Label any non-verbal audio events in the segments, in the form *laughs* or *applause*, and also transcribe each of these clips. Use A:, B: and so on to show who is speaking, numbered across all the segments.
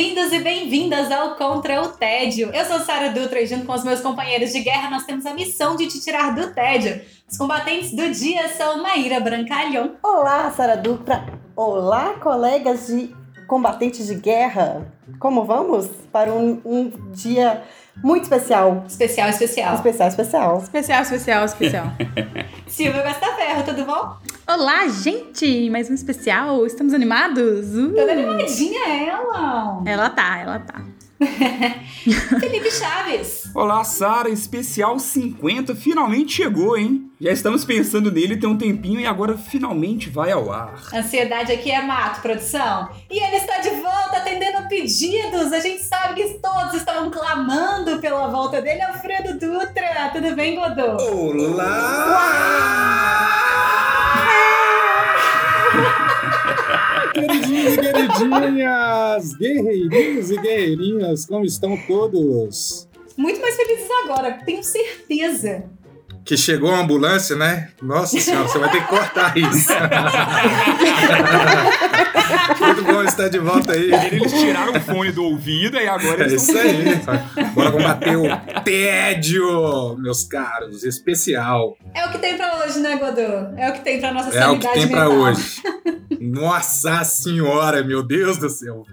A: Bem-vindos e bem-vindas ao Contra o Tédio. Eu sou Sara Dutra e junto com os meus companheiros de guerra nós temos a missão de te tirar do tédio. Os combatentes do dia são Maíra Brancalhão.
B: Olá, Sara Dutra. Olá, colegas de combatentes de guerra. Como vamos para um, um dia muito especial?
A: Especial, especial.
B: Especial, especial.
C: Especial, especial, especial. *laughs*
A: Silvia Gostaferro, tudo bom?
C: Olá, gente! Mais um especial. Estamos animados? Uh.
A: Toda animadinha ela.
C: Ela tá, ela tá. *laughs*
A: Felipe Chaves.
D: Olá, Sara, especial 50 finalmente chegou, hein? Já estamos pensando nele tem um tempinho e agora finalmente vai ao ar.
A: Ansiedade aqui é mato, produção. E ele está de volta atendendo pedidos. A gente sabe que todos estavam clamando pela volta dele. Alfredo Dutra. Tudo bem, Godô?
E: Queridinhos e queridinhas, guerreirinhos e guerreirinhas, como estão todos?
A: Muito mais felizes agora, tenho certeza.
E: Que chegou a ambulância, né? Nossa senhora, você vai ter que cortar isso. *laughs* Muito bom estar de volta aí.
D: Eles tiraram o fone do ouvido e agora
E: É
D: eles
E: isso
D: estão...
E: aí. Bora combater o tédio, meus caros, especial.
A: É o que tem pra hoje, né, Godô? É o que tem pra nossa
E: É o que
A: sanidade
E: tem pra
A: mental.
E: hoje. Nossa senhora, meu Deus do céu.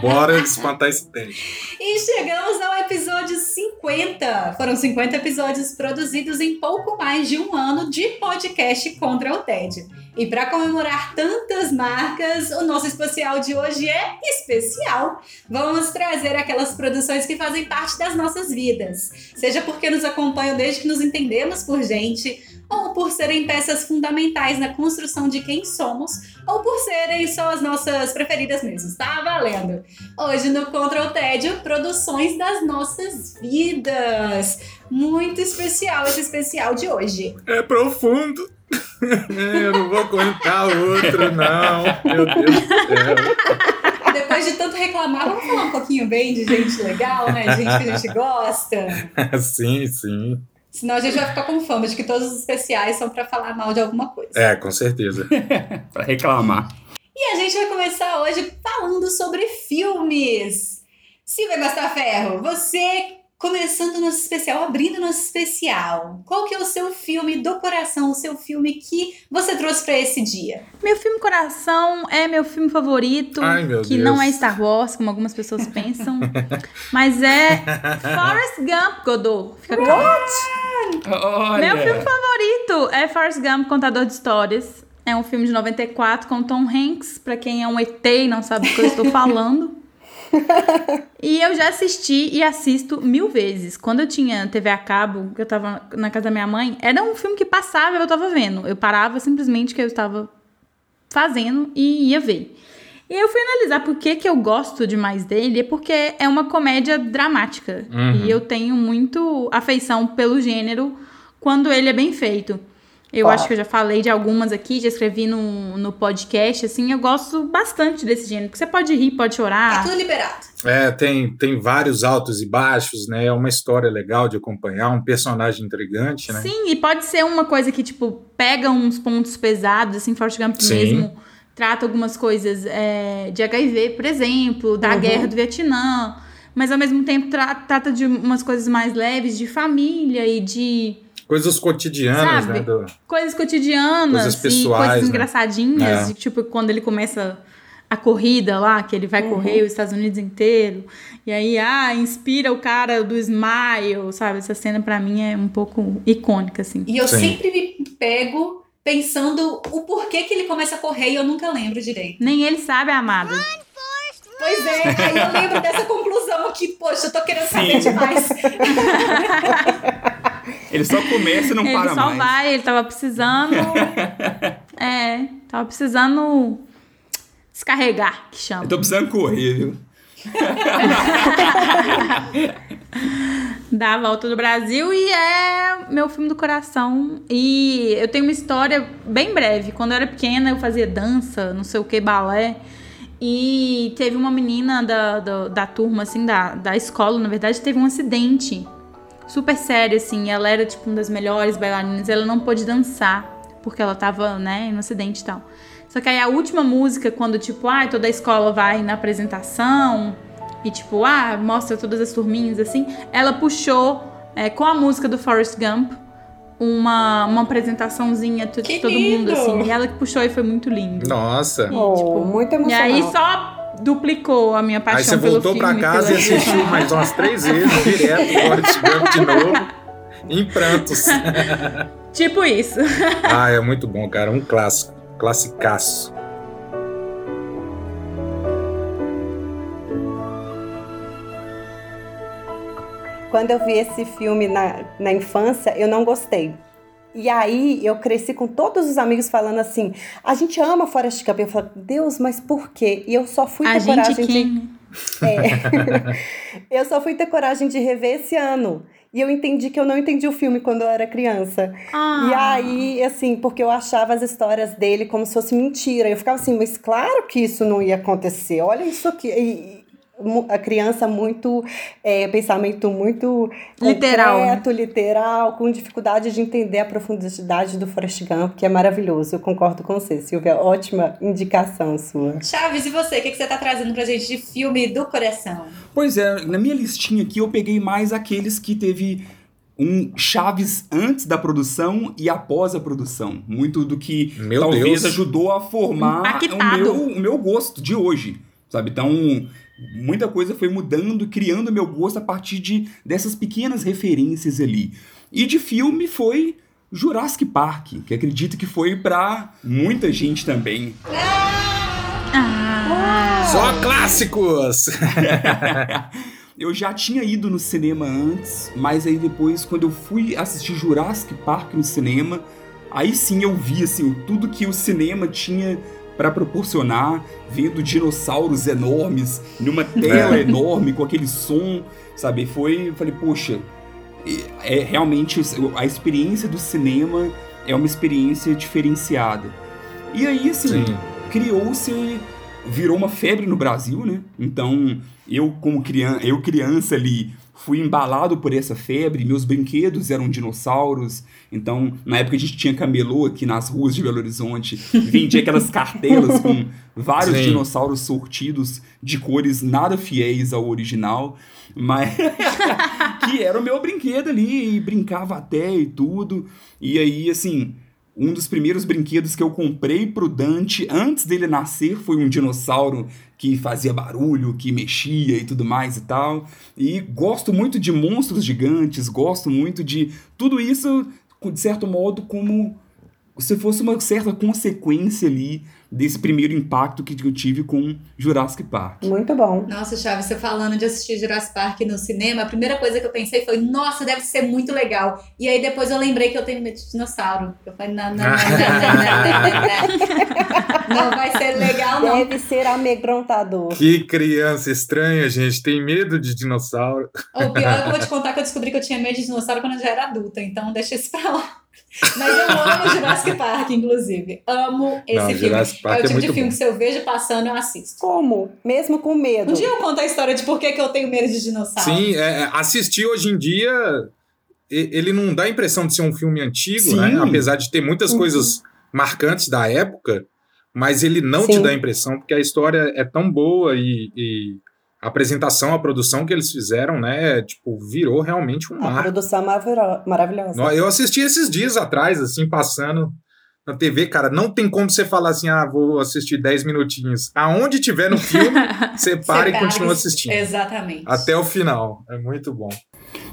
E: Bora espantar esse tédio.
A: E chegamos ao episódio 50. Foram 50 episódios produzidos em pouco mais de um ano de podcast contra o tédio. E para comemorar tantas marcas, o nosso especial de hoje é especial. Vamos trazer aquelas produções que fazem parte das nossas vidas. Seja porque nos acompanham desde que nos entendemos por gente, ou por serem peças fundamentais na construção de quem somos, ou por serem só as nossas preferidas mesmo. Tá valendo! Hoje no Contra o Tédio, produções das nossas vidas. Muito especial esse especial de hoje.
E: É profundo. *laughs* Eu não vou contar outro, não. Meu Deus do céu.
A: Depois de tanto reclamar, vamos falar um pouquinho bem de gente legal, né? Gente que a gente gosta. *laughs*
E: Sim, sim.
A: Senão a gente vai ficar com fama de que todos os especiais são pra falar mal de alguma coisa.
E: É, com certeza. *laughs*
D: Pra reclamar.
A: E a gente vai começar hoje falando sobre filmes. Silvia Gostaferro, você começando nosso especial, abrindo nosso especial. Qual que é o seu filme do coração, o seu filme que você trouxe pra esse dia?
C: Meu filme Coração é meu filme favorito.
E: Ai, meu
C: que
E: Deus.
C: não é Star Wars, como algumas pessoas pensam. *laughs* mas é Forrest Gump, Godot. Fica.
D: Olha.
C: Meu filme favorito é Forrest Gump, Contador de Histórias. É um filme de 94 com Tom Hanks, pra quem é um ET e não sabe do que eu estou falando. *laughs* e eu já assisti e assisto mil vezes. Quando eu tinha TV a cabo, que eu tava na casa da minha mãe, era um filme que passava e eu tava vendo. Eu parava simplesmente que eu estava fazendo e ia ver. E eu fui analisar por que, que eu gosto demais dele, é porque é uma comédia dramática. E eu tenho muito afeição pelo gênero quando ele é bem feito. Eu acho que eu já falei de algumas aqui, já escrevi no, no podcast, assim, eu gosto bastante desse gênero, porque você pode rir, pode
A: Tá
C: chorar.
A: tudo liberado.
E: É, tem, tem vários altos e baixos, né? É uma história legal de acompanhar, um personagem intrigante, né?
C: Sim, e pode ser uma coisa que, tipo, pega uns pontos pesados, assim, Forrest Gump
E: Sim.
C: mesmo trata algumas coisas é, de HIV, por exemplo, da
B: Uhum.
C: guerra do Vietnã, mas ao mesmo tempo tra- trata de umas coisas mais leves, de família e de
E: Coisas cotidianas,
C: Sabe?
E: né? do-
C: coisas cotidianas
E: Coisas
C: e
E: pessoais,
C: coisas
E: né?
C: engraçadinhas,
E: É.
C: de, tipo quando ele começa a corrida lá, que ele vai
B: Uhum.
C: correr os Estados Unidos inteiro, e aí, ah, inspira o cara do Smile, sabe? Essa cena pra mim é um pouco icônica, assim.
A: E eu
E: Sim.
A: sempre me pego pensando o porquê que ele começa a correr e eu nunca lembro direito.
C: Nem ele sabe, amado.
A: Pois é, *laughs* aí eu lembro dessa conclusão que, poxa, eu tô querendo saber
D: Sim.
A: demais. *laughs*
D: Ele só começa e não
C: ele
D: para
C: só
D: mais.
C: vai, ele tava precisando. *laughs* é, tava precisando descarregar, que chama.
D: Eu tô precisando correr, viu?
C: Dá a volta do Brasil e é meu filme do coração. E eu tenho uma história bem breve. Quando eu era pequena, eu fazia dança, não sei o que, balé. E teve uma menina da, da, da turma, assim, da, da escola, na verdade, teve um acidente super sério, assim. Ela era, tipo, uma das melhores bailarinas. Ela não pôde dançar, porque ela tava, né, no acidente e tal. Só que aí a última música, quando, tipo, ah, toda a escola vai na apresentação e, tipo, ah, mostra todas as turminhas, assim, ela puxou é, com a música do Forrest Gump uma, uma apresentaçãozinha de
A: Que
C: todo
A: lindo!
C: mundo, assim. E ela que puxou e foi muito lindo.
E: Nossa.
B: Oh,
C: tipo,
B: muito
C: E
B: emocional.
C: aí só duplicou a minha paixão
E: Aí você voltou
C: filme.
E: pra casa e assistiu mais umas três vezes, direto, *laughs* Forrest Gump de novo, em prantos.
C: Tipo isso.
E: Ah, é muito bom, cara. Um clássico. Classicaço.
B: Quando eu vi esse filme na, na infância, eu não gostei. E aí eu cresci com todos os amigos falando assim: a gente ama Forrest Gump. Eu falei, Deus, mas por quê? E eu só fui
C: A
B: ter
C: gente
B: coragem de.
C: quem?
B: É. *laughs* eu só fui ter coragem de rever esse ano. E eu entendi que eu não entendi o filme quando eu era criança.
C: Ah.
B: E aí, assim, porque eu achava as histórias dele como se fosse mentira. Eu ficava assim, mas claro que isso não ia acontecer. Olha isso aqui. E, a criança muito, é, pensamento muito
C: Literal, né?
B: concreto, literal, com dificuldade de entender a profundidade do Forrest Gump, que é maravilhoso. Eu concordo com você, Silvia. Ótima indicação sua.
A: Chaves, e você? O que, que você tá trazendo pra gente de filme do coração?
D: Pois é, na minha listinha aqui eu peguei mais aqueles que teve um chaves antes da produção e após a produção. Muito do que
E: Meu
D: talvez
E: Deus.
D: ajudou a formar o meu, o meu gosto de hoje, sabe? Então, muita coisa foi mudando, criando meu gosto a partir de dessas pequenas referências ali. E de filme foi Jurassic Park, que acredito que foi pra muita gente também.
C: Ah.
E: Só clássicos! *laughs*
D: eu já tinha ido no cinema antes, mas aí depois, quando eu fui assistir Jurassic Park no cinema, aí sim eu vi assim, tudo que o cinema tinha pra proporcionar, vendo dinossauros enormes numa tela
E: É.
D: enorme com aquele som, sabe? Foi, falei, poxa, é, realmente a experiência do cinema é uma experiência diferenciada. E aí, assim,
E: Sim.
D: criou-se, virou uma febre no Brasil, né? Então, eu como criança, eu criança ali, fui embalado por essa febre, meus brinquedos eram dinossauros. Então, na época a gente tinha camelô aqui nas ruas de Belo Horizonte, *laughs* vendia aquelas cartelas com vários
E: Sim.
D: dinossauros sortidos de cores nada fiéis ao original, mas *laughs* que era o meu brinquedo ali, e brincava até e tudo. E aí, assim, um dos primeiros brinquedos que eu comprei pro Dante antes dele nascer foi um dinossauro que fazia barulho, que mexia e tudo mais e tal. E gosto muito de monstros gigantes, gosto muito de tudo isso, de certo modo, como se fosse uma certa consequência ali desse primeiro impacto que eu tive com Jurassic Park.
B: Muito bom.
A: Nossa, Chaves, você falando de assistir Jurassic Park no cinema, a primeira coisa que eu pensei foi, nossa, deve ser muito legal. E aí depois eu lembrei que eu tenho medo de dinossauro. Eu falei, não, não, não, não, não, vai ser legal não.
B: Deve ser amedrontador.
E: Que criança estranha, gente, tem medo de dinossauro.
A: O pior é que eu vou te contar que eu descobri que eu tinha medo de dinossauro quando eu já era adulta, então deixa isso pra lá. Mas eu amo *laughs* Jurassic Park, inclusive. Amo esse
E: Não,
A: filme.
E: Jurassic Park
A: é o
E: é
A: tipo de
E: muito
A: filme
E: bom.
A: que se eu vejo passando, eu assisto.
B: Como? Mesmo com medo.
A: Um dia eu conto a história de por que, que eu tenho medo de dinossauro.
E: Sim, é, é, assistir hoje em dia, ele não dá a impressão de ser um filme antigo,
D: Sim.
E: né? Apesar de ter muitas
B: Uhum.
E: coisas marcantes da época, mas ele não te
B: Sim.
E: dá a impressão porque a história é tão boa e, e a apresentação, a produção que eles fizeram, né? Tipo, virou realmente um
B: A
E: marco.
B: produção maravilho- maravilhosa.
E: Eu assisti esses dias atrás, assim, passando na TV, cara, não tem como você falar assim, ah, vou assistir 10 minutinhos. Aonde tiver no filme, *laughs* você para e continua assistindo.
A: Exatamente.
E: Até o final. É muito bom.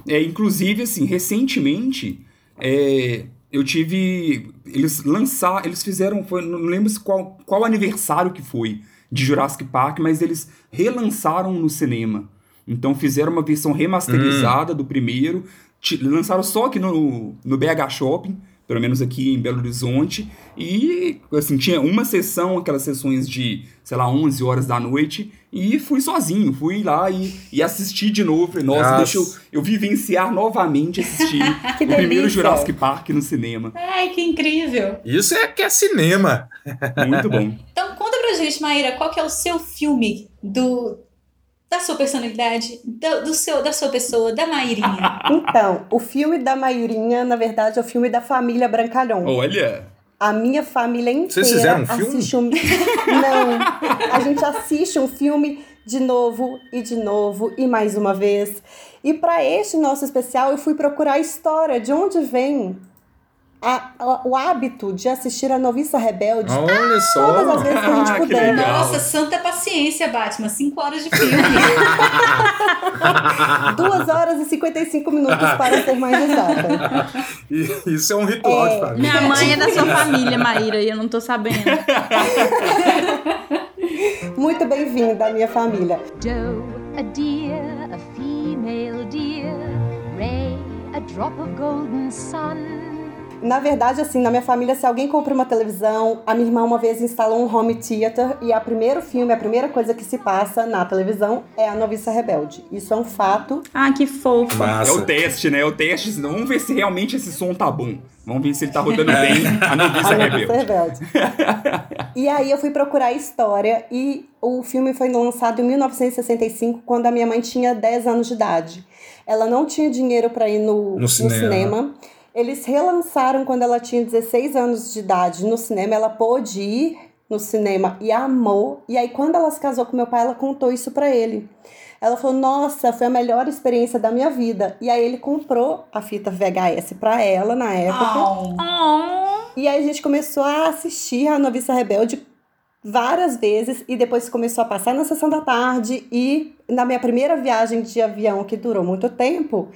D: É, inclusive, assim, recentemente, é, eu tive. Eles lançaram. Eles fizeram. Foi, não lembro qual, qual aniversário que foi de Jurassic Park, mas eles relançaram no cinema. Então fizeram uma versão remasterizada do primeiro. Lançaram só aqui no, no BH Shopping. pelo menos aqui em Belo Horizonte. E, assim, tinha uma sessão, aquelas sessões de, sei lá, 11 horas da noite. E fui sozinho, fui lá e, e assisti de novo. Falei, nossa,
E: Nossa.
D: deixa eu, eu vivenciar novamente assistir *laughs* o primeiro
B: delícia.
D: Jurassic Park no cinema.
A: Ai, que incrível.
E: Isso é que é cinema.
D: Muito bom. *laughs*
A: Gente, Maíra, qual que é o seu filme do da sua personalidade, do, do seu, da sua pessoa, da Mairinha. *laughs*
B: Então, o filme da Maiurinha, na verdade, é o filme da família Brancalhão.
D: Olha,
B: A minha família inteira
E: Vocês fizeram um filme?
B: assiste um... Não, a gente assiste um filme de novo e de novo e mais uma vez. E para este nosso especial, eu fui procurar a história de onde vem a- a- o hábito de assistir a Noviça Rebelde
E: Olha
B: todas
E: só.
B: as vezes que a gente
D: Ah,
B: puder.
A: Nossa, santa paciência, Batman. Cinco horas de filme. *laughs*
B: Duas horas e 55 minutos para ser mais exata.
E: Isso é um ritual de família.
C: Minha mãe é da sua família, Maíra, e eu não tô sabendo. *laughs*
B: Muito bem-vinda à minha família.
F: Doe, a deer, a female deer. Ray, a drop of golden sun.
B: Na verdade, assim, na minha família, se alguém compra uma televisão, a minha irmã uma vez instalou um home theater e a primeiro filme, a primeira coisa que se passa na televisão é a Noviça Rebelde. Isso é um fato.
C: Ah, que fofo.
D: é
E: Massa.
D: o teste, né? É o teste. Vamos ver se realmente esse som tá bom. Vamos ver se ele tá rodando bem. *laughs* A noviça
B: A
D: rebelde.
B: Rebelde. *laughs* e aí eu fui procurar a história e o filme foi lançado em 1965, quando a minha mãe tinha 10 anos de idade. Ela não tinha dinheiro para ir no, no
E: cinema.
B: cinema. Eles relançaram quando ela tinha 16 anos de idade no cinema. Ela pôde ir no cinema e amou. E aí, quando ela se casou com meu pai, ela contou isso pra ele. Ela falou: Nossa, foi a melhor experiência da minha vida. E aí, ele comprou a fita VHS pra ela na época.
A: Oh.
B: E aí a gente começou a assistir a Noviça Rebelde várias vezes e depois começou a passar na sessão da tarde e na minha primeira viagem de avião que durou muito tempo,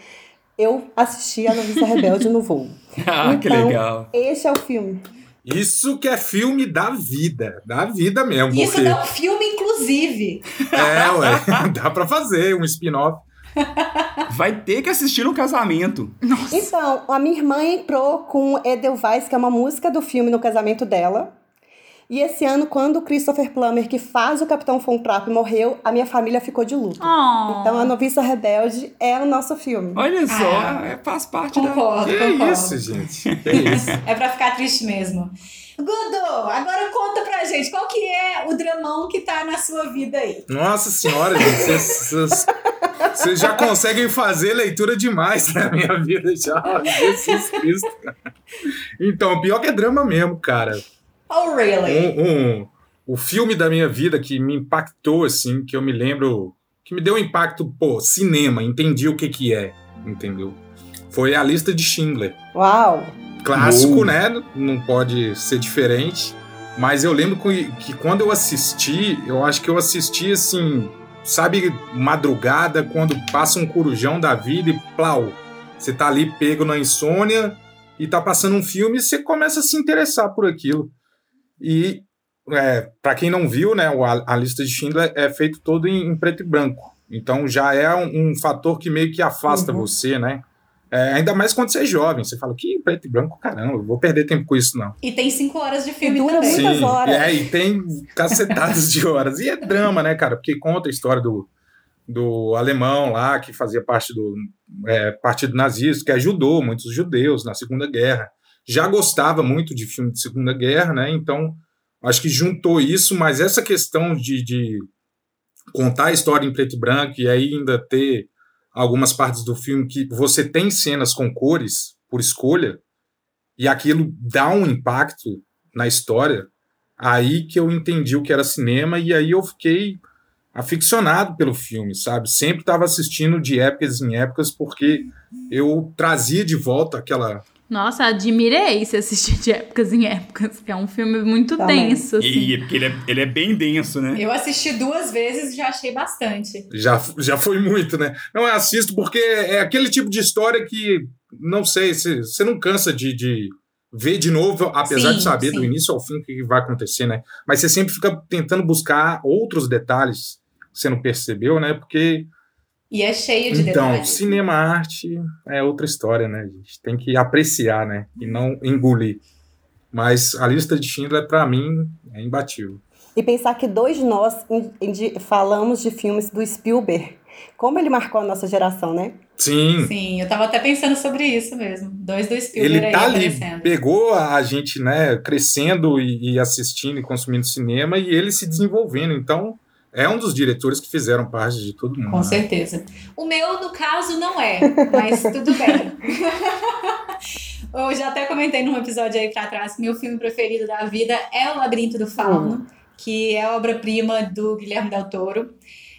B: eu assisti a Noviça Rebelde no voo. *laughs*
D: Ah, que
B: Então,
D: legal.
B: Esse é o filme.
E: Isso que é filme da vida. Da vida mesmo.
A: Isso
E: porque...
A: dá um filme, inclusive.
E: É, ué. *laughs* Dá pra fazer um spin-off.
D: Vai ter que assistir no casamento.
B: Então, a minha irmã entrou com Edelweiss, que é uma música do filme no casamento dela. E esse ano, quando o Christopher Plummer, que faz o Capitão Von Trapp, morreu, a minha família ficou de luto.
C: Oh.
B: Então, a Noviça Rebelde é o nosso filme.
D: Olha só,
A: Ah.
D: é, faz parte da.
A: Concordo,
E: Que
A: concordo.
E: isso, gente? Que *laughs* isso?
A: É pra ficar triste mesmo. Gudo, agora conta pra gente qual que é o dramão que tá na sua vida aí.
E: Nossa senhora, gente. Vocês já conseguem fazer leitura demais na minha vida já. Jesus Cristo. Então, pior que é drama mesmo, cara.
A: Oh, really?
E: Um, um- o filme da minha vida que me impactou, assim, que eu me lembro, que me deu um impacto, pô, cinema, entendi o que que é, entendeu? Foi a lista de Schindler.
B: Uau!
E: Clássico,
D: Uh.
E: né? Não pode ser diferente. Mas eu lembro que, que quando eu assisti, eu acho que eu assisti assim, sabe, madrugada, quando passa um corujão da vida e plau. Você tá ali pego na insônia e tá passando um filme e você começa a se interessar por aquilo. E é, para quem não viu, né, o- a, a lista de Schindler é feito todo em, em preto e branco. Então já é um, um fator que meio que afasta
B: Uhum.
E: você, né? É, ainda mais quando você é jovem. Você fala, que preto e branco, caramba, eu vou perder tempo com isso, não.
A: E tem cinco horas de filme
B: E dura
A: também.
B: Muitas horas.
E: É, e tem cacetadas de horas. E é drama, né, cara? Porque conta a história do, do alemão lá, que fazia parte do é, Partido Nazista, que ajudou muitos judeus na Segunda Guerra. Já gostava muito de filme de Segunda Guerra, né? Então, acho que juntou isso, mas essa questão de, de contar a história em preto e branco e ainda ter algumas partes do filme que você tem cenas com cores por escolha e aquilo dá um impacto na história, aí que eu entendi o que era cinema e aí eu fiquei aficionado pelo filme, sabe? Sempre estava assistindo de épocas em épocas porque eu trazia de volta aquela
C: Nossa, admirei se assistir de épocas em épocas. que É um filme muito
B: Também.
C: denso, assim.
D: E, porque ele é, ele é bem denso, né?
A: Eu assisti duas vezes e já achei bastante.
E: já já foi muito, né? Não eu assisto porque é aquele tipo de história que não sei, você você não cansa de, de ver de novo, apesar
A: Sim,
E: de saber
A: sim.
E: do início ao fim o que vai acontecer, né? Mas você sempre fica tentando buscar outros detalhes que você não percebeu, né? Porque
A: E é cheio de
E: Então,
A: detalhes.
E: cinema arte é outra história, né? A gente tem que apreciar, né? E não engolir. Mas a lista de Schindler, pra mim, é imbatível.
B: E pensar que dois de nós falamos de filmes do Spielberg. Como ele marcou a nossa geração, né?
E: Sim,
A: Sim, eu tava até pensando sobre isso mesmo. Dois do Spielberg
E: ele
A: aí
E: tá ali, pegou a gente, né, crescendo e, e assistindo e consumindo cinema e ele se desenvolvendo. Então, é um dos diretores que fizeram parte de todo mundo.
A: Com
E: né?
A: certeza. O meu, no caso, não é, mas tudo bem. *laughs* Eu já até comentei num episódio aí pra trás que meu filme preferido da vida é O Labirinto do Fauno, que é a obra-prima do Guilherme Del Toro.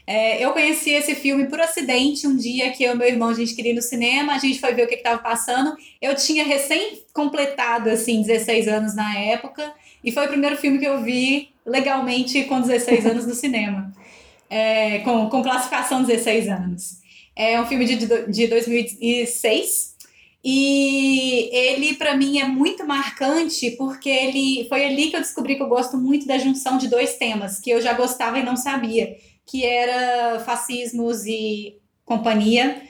A: É, eu conheci esse filme por acidente um dia que eu e meu irmão a gente queria ir no cinema, a gente foi ver o que estava passando. Eu tinha recém completado assim 16 anos na época e foi o primeiro filme que eu vi legalmente com 16 anos no cinema, É, com, com classificação 16 anos. É um filme de, de 2006 e ele para mim é muito marcante porque ele foi ali que eu descobri que eu gosto muito da junção de dois temas que eu já gostava e não sabia que era fascismos e companhia,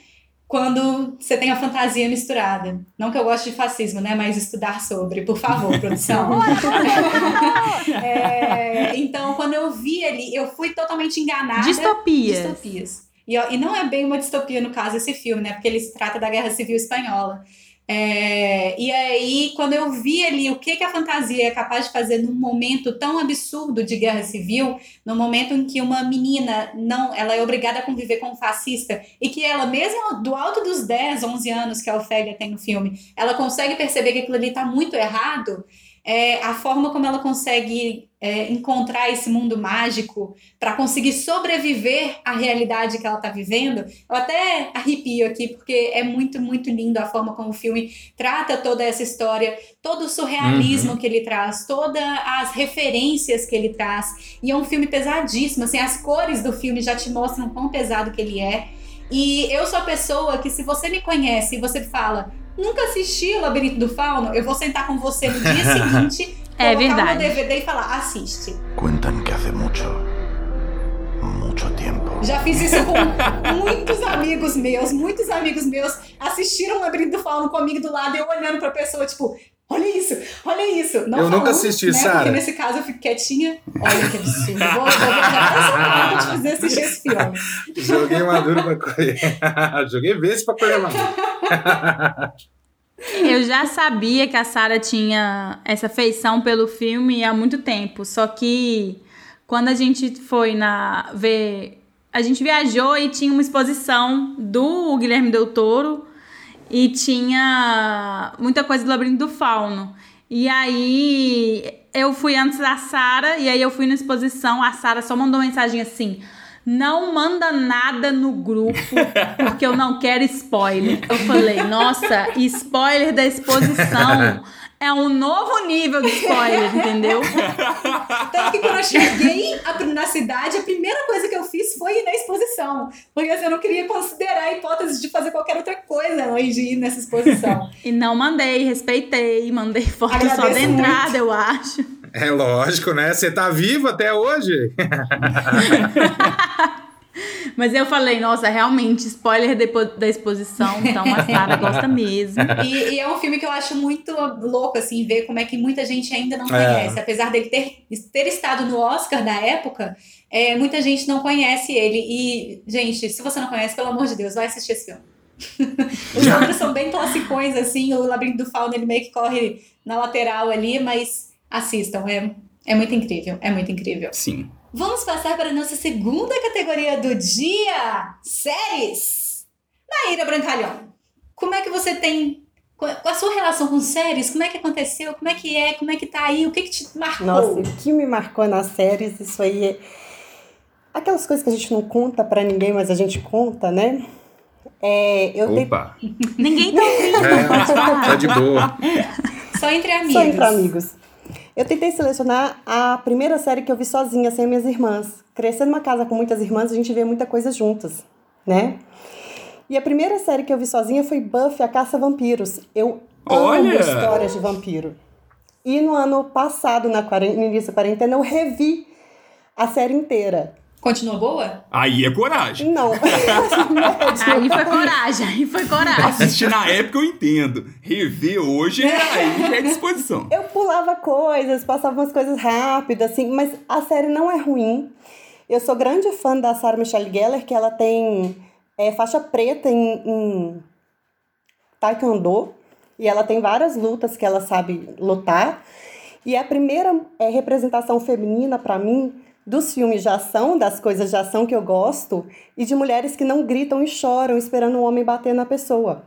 A: quando você tem a fantasia misturada. Não que eu goste de fascismo, né? Mas estudar sobre, por favor, produção. *laughs* *laughs* É, então, quando eu vi ele, eu fui totalmente enganada.
C: Distopias.
A: Distopias. E, e não é bem uma distopia, no caso, esse filme, né? Porque ele se trata da Guerra Civil Espanhola. É, e aí, quando eu vi ali o que, que a fantasia é capaz de fazer num momento tão absurdo de guerra civil, no momento em que uma menina não, ela é obrigada a conviver com um fascista e que ela, mesmo do alto dos 10, 11 anos que a Ofélia tem no filme, ela consegue perceber que aquilo ali está muito errado, é, a forma como ela consegue é, encontrar esse mundo mágico para conseguir sobreviver à realidade que ela está vivendo, eu até arrepio aqui, porque é muito, muito lindo a forma como o filme trata toda essa história, todo o surrealismo que ele traz, todas as referências que ele traz. E é um filme pesadíssimo, assim, as cores do filme já te mostram quão pesado que ele é. E eu sou a pessoa que, se você me conhece e você fala, nunca assisti o Labirinto do Fauno, eu vou sentar com você no dia *laughs* seguinte,
C: É verdade.
A: no DVD e falar, assiste.
G: Cuentan que hace mucho, mucho tiempo.
A: Já fiz isso com muitos amigos meus. Muitos amigos meus assistiram o Labirinto do Fauno comigo do lado e eu olhando pra pessoa, tipo, olha isso, olha isso. Não
E: Eu nunca
A: falando,
E: assisti,
A: né?
E: Sara.
A: Porque nesse caso eu fico quietinha. Olha que absurdo. Vou, vou pra te fazer assistir esse filme.
E: Joguei maduro pra colher. *laughs* Joguei vez pra colher maduro.
C: Eu já sabia que a Sarah tinha essa feição pelo filme há muito tempo, só que quando a gente foi na ver, a gente viajou e tinha uma exposição do Guilherme Del Toro e tinha muita coisa do Labirinto do Fauno. E aí eu fui antes da Sara e aí eu fui na exposição, a Sara só mandou mensagem assim: "Não manda nada no grupo, porque eu não quero spoiler". Eu falei: "Nossa, spoiler da exposição é um novo nível de spoiler, entendeu?"
A: Tanto que quando eu cheguei a- na cidade, a primeira coisa que eu fiz foi ir na exposição. Porque assim, eu não queria considerar a hipótese de fazer qualquer outra coisa além de ir nessa exposição.
C: E não mandei, respeitei, mandei foto só da
A: Agradeço
C: entrada, eu acho.
E: É lógico, né? Você tá vivo até hoje? *laughs*
C: Mas eu falei, nossa, realmente, spoiler depo- da exposição, então a Sara gosta mesmo. *laughs*
A: E, e é um filme que eu acho muito louco, assim, ver como é que muita gente ainda não
E: É.
A: conhece. Apesar dele ter, ter estado no Oscar da época, é, muita gente não conhece ele. E, gente, se você não conhece, pelo amor de Deus, vai assistir esse filme. *laughs* Os outros são bem classicões, assim, o Labirinto do Fauno, ele meio que corre na lateral ali, mas assistam, é, é muito incrível, é muito incrível.
D: Sim.
A: Vamos passar para a nossa segunda categoria do dia: séries. Maíra Brancalhão, como é que você tem. Qual a sua relação com séries? Como é que aconteceu? Como é que é? Como é que tá aí? O que, que te marcou?
B: Nossa, o que me marcou nas séries, isso aí é. Aquelas coisas que a gente não conta pra ninguém, mas a gente conta, né? É, eu
D: Opa. *laughs*
C: Ninguém tá ouvindo.
E: É, tá de boa.
A: Só entre amigos.
B: Só entre amigos. Eu tentei selecionar a primeira série que eu vi sozinha, sem minhas irmãs. Crescendo numa casa com muitas irmãs, a gente vê muita coisa juntas, né? E a primeira série que eu vi sozinha foi Buffy, a Caça a Vampiros. Eu amo
D: Olha!
B: histórias de vampiro. E no ano passado, na quarentena, no início da quarentena, eu revi a série inteira.
A: Continua boa?
D: Aí é coragem.
B: Não. *laughs*
C: Aí foi coragem, aí foi coragem.
D: Assistir na época eu entendo. Rever hoje, aí já é disposição.
B: Eu pulava coisas, passava umas coisas rápidas, assim, mas a série não é ruim. Eu sou grande fã da Sarah Michelle Gellar, que ela tem é, faixa preta em, em taekwondo, e ela tem várias lutas que ela sabe lutar. E a primeira é, representação feminina, para mim, dos filmes de ação, das coisas de ação que eu gosto, e de mulheres que não gritam e choram esperando um homem bater na pessoa.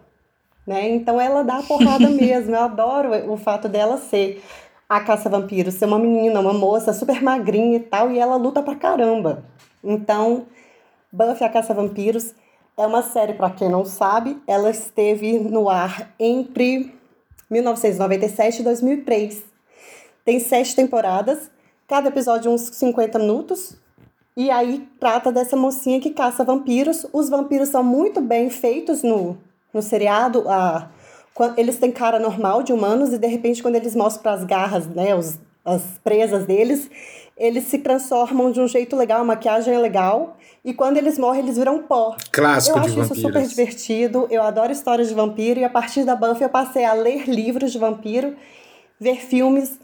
B: Né? Então ela dá a *laughs* porrada mesmo. Eu adoro o fato dela ser a caça-vampiro, ser uma menina, uma moça super magrinha e tal, e ela luta pra caramba. Então, Buffy a Caça-Vampiros é uma série, para quem não sabe, ela esteve no ar entre 1997 e 2003. Tem sete temporadas, cada episódio uns 50 minutos. E aí trata dessa mocinha que caça vampiros. Os vampiros são muito bem feitos no, no seriado. A, eles têm cara normal de humanos e de repente quando eles mostram as garras, né, os, as presas deles, eles se transformam de um jeito legal, a maquiagem é legal. E quando eles morrem, eles viram pó.
E: Clássico
B: eu
E: de
B: acho isso
E: vampiros.
B: super divertido. Eu adoro histórias de vampiro. E a partir da Buffy eu passei a ler livros de vampiro, ver filmes,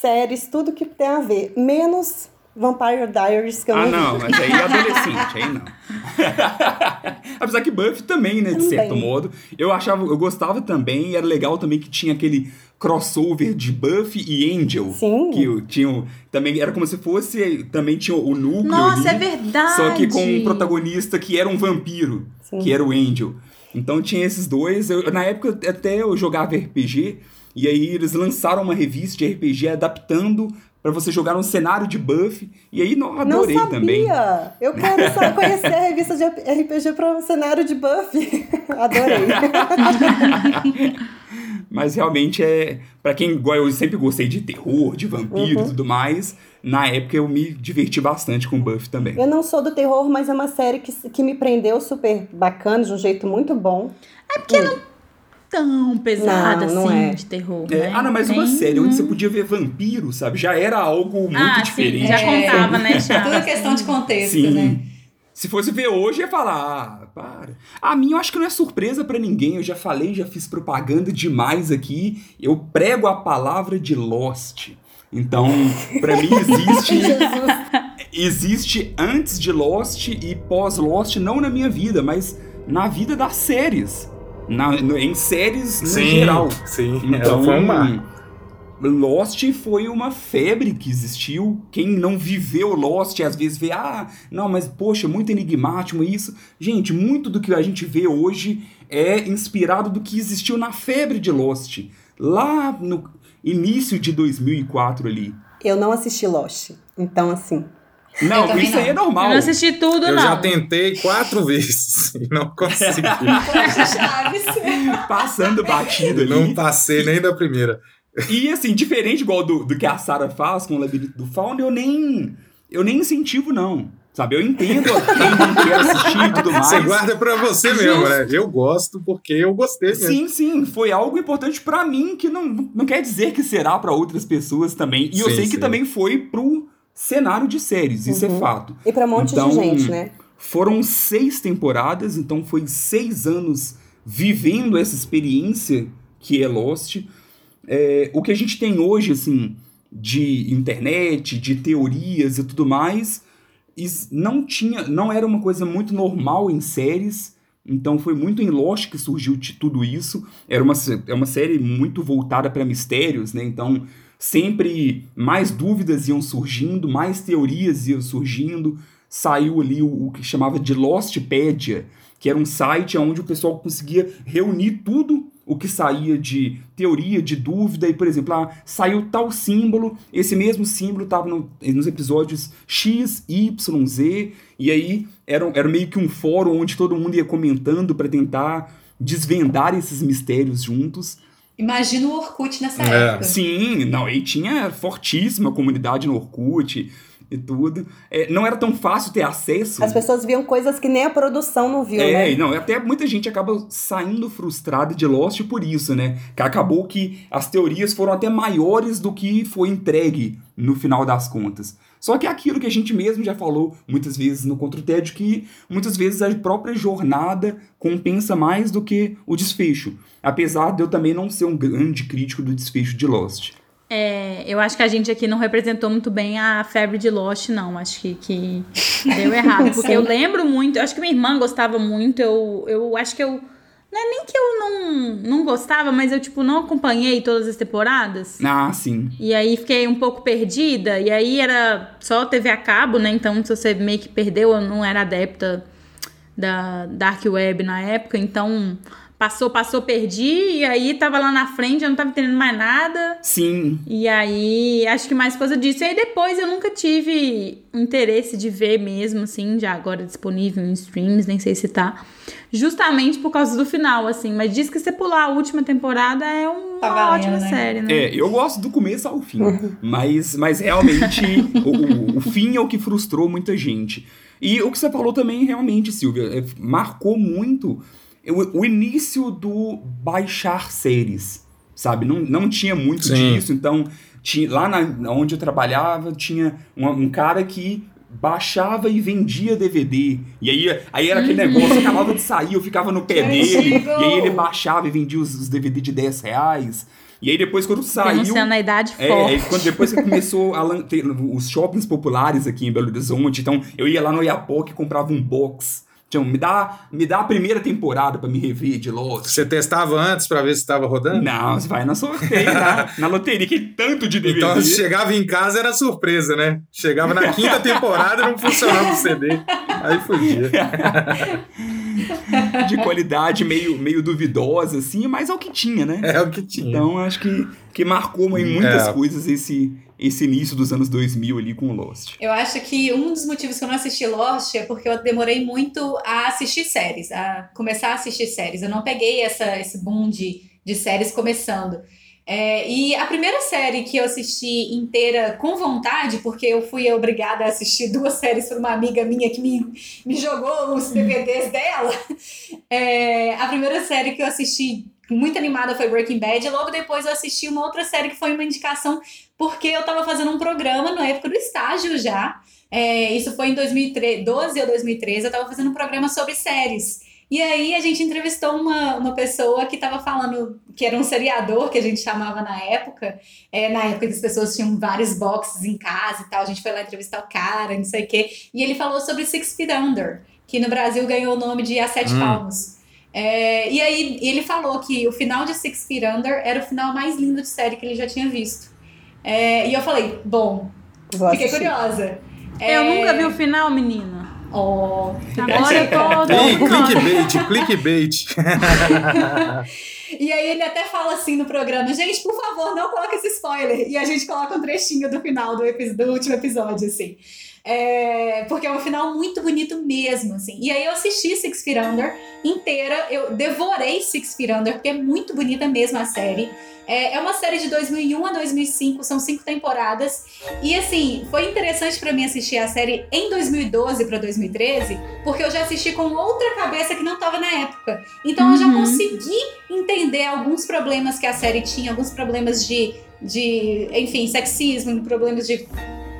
B: séries, tudo que tem a ver. Menos Vampire Diaries, que eu
D: Ah,
B: não
D: não, mas aí é adolescente, aí não. *laughs* Apesar que Buffy também, né, de
B: Também.
D: certo modo. Eu achava, eu gostava também, e era legal também que tinha aquele crossover de Buffy e Angel.
B: Sim.
D: Que o- tinha, o- também era como se fosse, também tinha o núcleo
C: Nossa,
D: ali,
C: é verdade.
D: Só que com um protagonista que era um vampiro,
B: Sim.
D: que era o Angel. Então tinha esses dois. Eu- na época até eu jogava RPG, e aí eles lançaram uma revista de RPG adaptando pra você jogar um cenário de Buffy. E aí não,
B: Não
D: adorei
B: sabia.
D: também.
B: Eu quero só *laughs* conhecer a revista de RPG para o cenário de Buffy. *laughs* Adorei. *laughs*
D: Mas realmente é. Pra quem igual eu sempre gostei de terror, de vampiro
B: Uhum.
D: e tudo mais, na época eu me diverti bastante com Buffy também.
B: Eu não sou do terror, mas é uma série que, que me prendeu super bacana, de um jeito muito bom.
C: Tão pesada
B: Não, não
C: assim
B: é.
C: de terror.
D: É,
C: né?
D: ah, não, mas uma
C: Tem-
D: série onde você podia ver vampiro, sabe? Já era algo muito
C: Ah,
D: diferente.
C: sim, já
A: É.
C: contava, né,
A: Tudo
C: Chá?
A: questão de contexto,
D: Sim.
A: né?
D: Se fosse ver hoje, ia falar, ah, para. A mim, eu acho que não é surpresa pra ninguém. Eu já falei, já fiz propaganda demais aqui. Eu prego a palavra de Lost. Então, pra mim existe *laughs* existe antes de Lost e pós Lost, não na minha vida, mas na vida das séries. Na, no- em séries no geral.
E: sim.
D: Então,
E: ela foi um mar.
D: Lost foi uma febre que existiu. Quem não viveu Lost às vezes vê, ah, não, mas poxa, muito enigmático isso. Gente, muito do que a gente vê hoje é inspirado do que existiu na febre de Lost. Lá no início de 2004 ali.
B: Eu não assisti Lost. Então, assim.
D: Não,
A: também
D: isso aí
A: não.
D: é normal.
C: Eu não assisti tudo,
E: Eu
C: não.
E: já tentei quatro *laughs* vezes e não consegui. *laughs*
D: Passando batido ali.
E: não passei nem da primeira.
D: E assim, diferente igual do, do que a Sarah faz com o Labirinto do Fauno, eu nem, eu nem incentivo, não. Sabe, eu entendo quem não quer assistir e tudo mais.
E: Você guarda pra você mesmo, né? Eu gosto porque eu gostei mesmo.
D: Sim, sim, foi algo importante pra mim que não, não quer dizer que será pra outras pessoas também. E eu
E: Sim,
D: sei que
E: sim.
D: também foi pro cenário de séries, isso é
B: Uhum.
D: fato.
B: E pra um monte
D: Então,
B: de gente, né?
D: Foram seis temporadas, então foi seis anos vivendo essa experiência que é Lost. É, o que a gente tem hoje, assim, de internet, de teorias e tudo mais, is- não tinha, não era uma coisa muito normal em séries. Então foi muito em Lost que surgiu de tudo isso. Era uma, é uma série muito voltada para mistérios, né? Então sempre mais dúvidas iam surgindo, mais teorias iam surgindo. Saiu ali o, o que chamava de Lostpedia, que era um site onde o pessoal conseguia reunir tudo o que saía de teoria, de dúvida, e por exemplo, ah, saiu tal símbolo, esse mesmo símbolo estava nos episódios X, Y, Z, e aí era, era meio que um fórum onde todo mundo ia comentando para tentar desvendar esses mistérios juntos.
A: Imagina o Orkut nessa
E: É.
A: época.
D: Sim, não, e tinha fortíssima comunidade no Orkut. E tudo. É, não era tão fácil ter acesso.
B: As pessoas viam coisas que nem a produção não viu,
D: É,
B: né?
D: e não, até muita gente acaba saindo frustrada de Lost por isso, né? Que acabou que as teorias foram até maiores do que foi entregue no final das contas. Só que é aquilo que a gente mesmo já falou muitas vezes no Contra o Tédio, que muitas vezes a própria jornada compensa mais do que o desfecho. Apesar de eu também não ser um grande crítico do desfecho de Lost.
C: É, eu acho que a gente aqui não representou muito bem a febre de Lost, não. Acho que, que deu errado. *laughs* Porque eu lembro muito, eu acho que minha irmã gostava muito, eu, eu acho que eu. Não é nem que eu não, não gostava, mas eu, tipo, não acompanhei todas as temporadas.
D: Ah, sim.
C: E aí fiquei um pouco perdida. E aí era só TV a cabo, né? Então, se você meio que perdeu, eu não era adepta da Dark Web na época. Então, passou, passou, perdi. E aí tava lá na frente, eu não tava entendendo mais nada.
D: Sim.
C: E aí, acho que mais coisa disso. E aí depois eu nunca tive interesse de ver mesmo, assim, já agora disponível em streams, nem sei se tá. Justamente por causa do final, assim. Mas diz que você pular a última temporada é uma
A: Tá valendo,
C: ótima
A: né?
C: série, né?
D: É, eu gosto do começo ao fim, mas, mas realmente o, o- o fim é o que frustrou muita gente. E o que você falou também, realmente, Silvia, é, marcou muito o, o início do baixar séries, sabe? Não, não tinha muito
E: Sim.
D: disso, então tinha, lá na, onde eu trabalhava tinha um, um cara que baixava e vendia DVD. E aí, aí era aquele negócio, acabava de sair, eu ficava no pé dele, e aí ele baixava e vendia os, os DVD de 10 reais. E aí depois quando saiu...
C: Denunciando a idade
D: É,
C: forte.
D: aí quando depois que começou a ter os shoppings populares aqui em Belo Horizonte, então eu ia lá no Iapoc e comprava um box. Então, me dá, me dá a primeira temporada pra me rever de Lost.
E: Você testava antes pra ver se estava rodando?
D: Não, você vai na sorteio, na, *laughs* na loteria, que tanto de DVD.
E: Então, chegava em casa era surpresa, né? Chegava na quinta temporada e não funcionava o CD. Aí fugia. *laughs*
D: de qualidade meio, meio duvidosa, assim, mas é o que tinha, né?
E: É o que tinha.
D: Então, acho que, que marcou em muitas
E: É.
D: coisas esse, esse início dos anos 2000 ali com Lost.
A: Eu acho que um dos motivos que eu não assisti Lost é porque eu demorei muito a assistir séries, a começar a assistir séries. Eu não peguei essa, esse boom de, de séries começando. É, e a primeira série que eu assisti inteira com vontade, porque eu fui obrigada a assistir duas *laughs* séries por uma amiga minha que me, me jogou os DVDs dela. *laughs* É, a primeira série que eu assisti muito animada foi Breaking Bad, e logo depois eu assisti uma outra série que foi uma indicação porque eu tava fazendo um programa na época do estágio já. É, isso foi em 2012 ou 2013, eu tava fazendo um programa sobre séries. E aí a gente entrevistou uma, uma pessoa que tava falando que era um seriador, que a gente chamava na época. É, na época que as pessoas tinham vários boxes em casa e tal. A gente foi lá entrevistar o cara, não sei o quê. E ele falou sobre Six Feet Under, que no Brasil ganhou o nome de A Sete
E: Hum.
A: Palmos. É, e aí ele falou que o final de Six Feet Under era o final mais lindo de série que ele já tinha visto. É, e eu falei, bom,
B: Vou
A: fiquei
B: assistir.
A: curiosa.
C: Eu
A: É,
C: nunca vi o final, menina.
A: Oh,
C: Agora eu tô. *laughs* Tô-
E: clickbait, clickbait. *laughs*
A: E aí ele até fala assim no programa, gente, por favor, não coloque esse spoiler. E a gente coloca um trechinho do final do, do último episódio, assim. É, porque é um final muito bonito mesmo, assim. E aí eu assisti Six Feet Under inteira, eu devorei Six Feet Under, porque é muito bonita mesmo a série. É, é uma série de 2001 a 2005, são cinco temporadas. E assim, foi interessante pra mim assistir a série em 2012 pra 2013, porque eu já assisti com outra cabeça que não tava na época. Então eu já
C: Uhum.
A: consegui entender alguns problemas que a série tinha, alguns problemas de, de enfim, sexismo, problemas de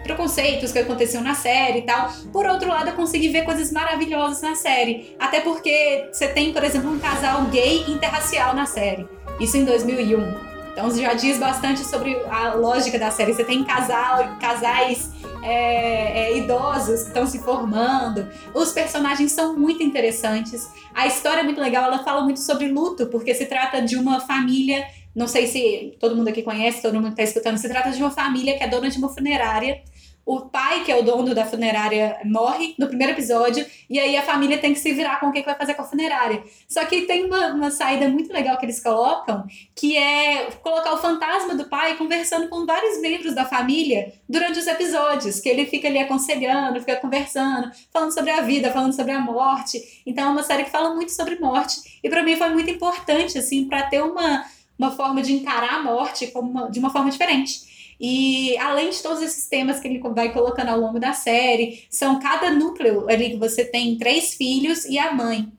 A: preconceitos que aconteciam na série e tal. Por outro lado, eu consegui ver coisas maravilhosas na série. Até porque você tem, por exemplo, um casal gay interracial na série. Isso em 2001. Então já diz bastante sobre a lógica da série. Você tem casal, casais é, é, idosos que estão se formando. Os personagens são muito interessantes. A história é muito legal. Ela fala muito sobre luto, porque se trata de uma família. Não sei se todo mundo aqui conhece, todo mundo que está escutando. Se trata de uma família que é dona de uma funerária. O pai, que é o dono da funerária, morre no primeiro episódio, e aí a família tem que se virar com o que vai fazer com a funerária. Só que tem uma, uma saída muito legal que eles colocam, que é colocar o fantasma do pai conversando com vários membros da família durante os episódios, que ele fica ali aconselhando, fica conversando, falando sobre a vida, falando sobre a morte. Então é uma série que fala muito sobre morte, e pra mim foi muito importante, assim, pra ter uma, uma forma de encarar a morte como uma- de uma forma diferente. E além de todos esses temas que ele vai colocando ao longo da série, são cada núcleo ali que você tem três filhos e a mãe.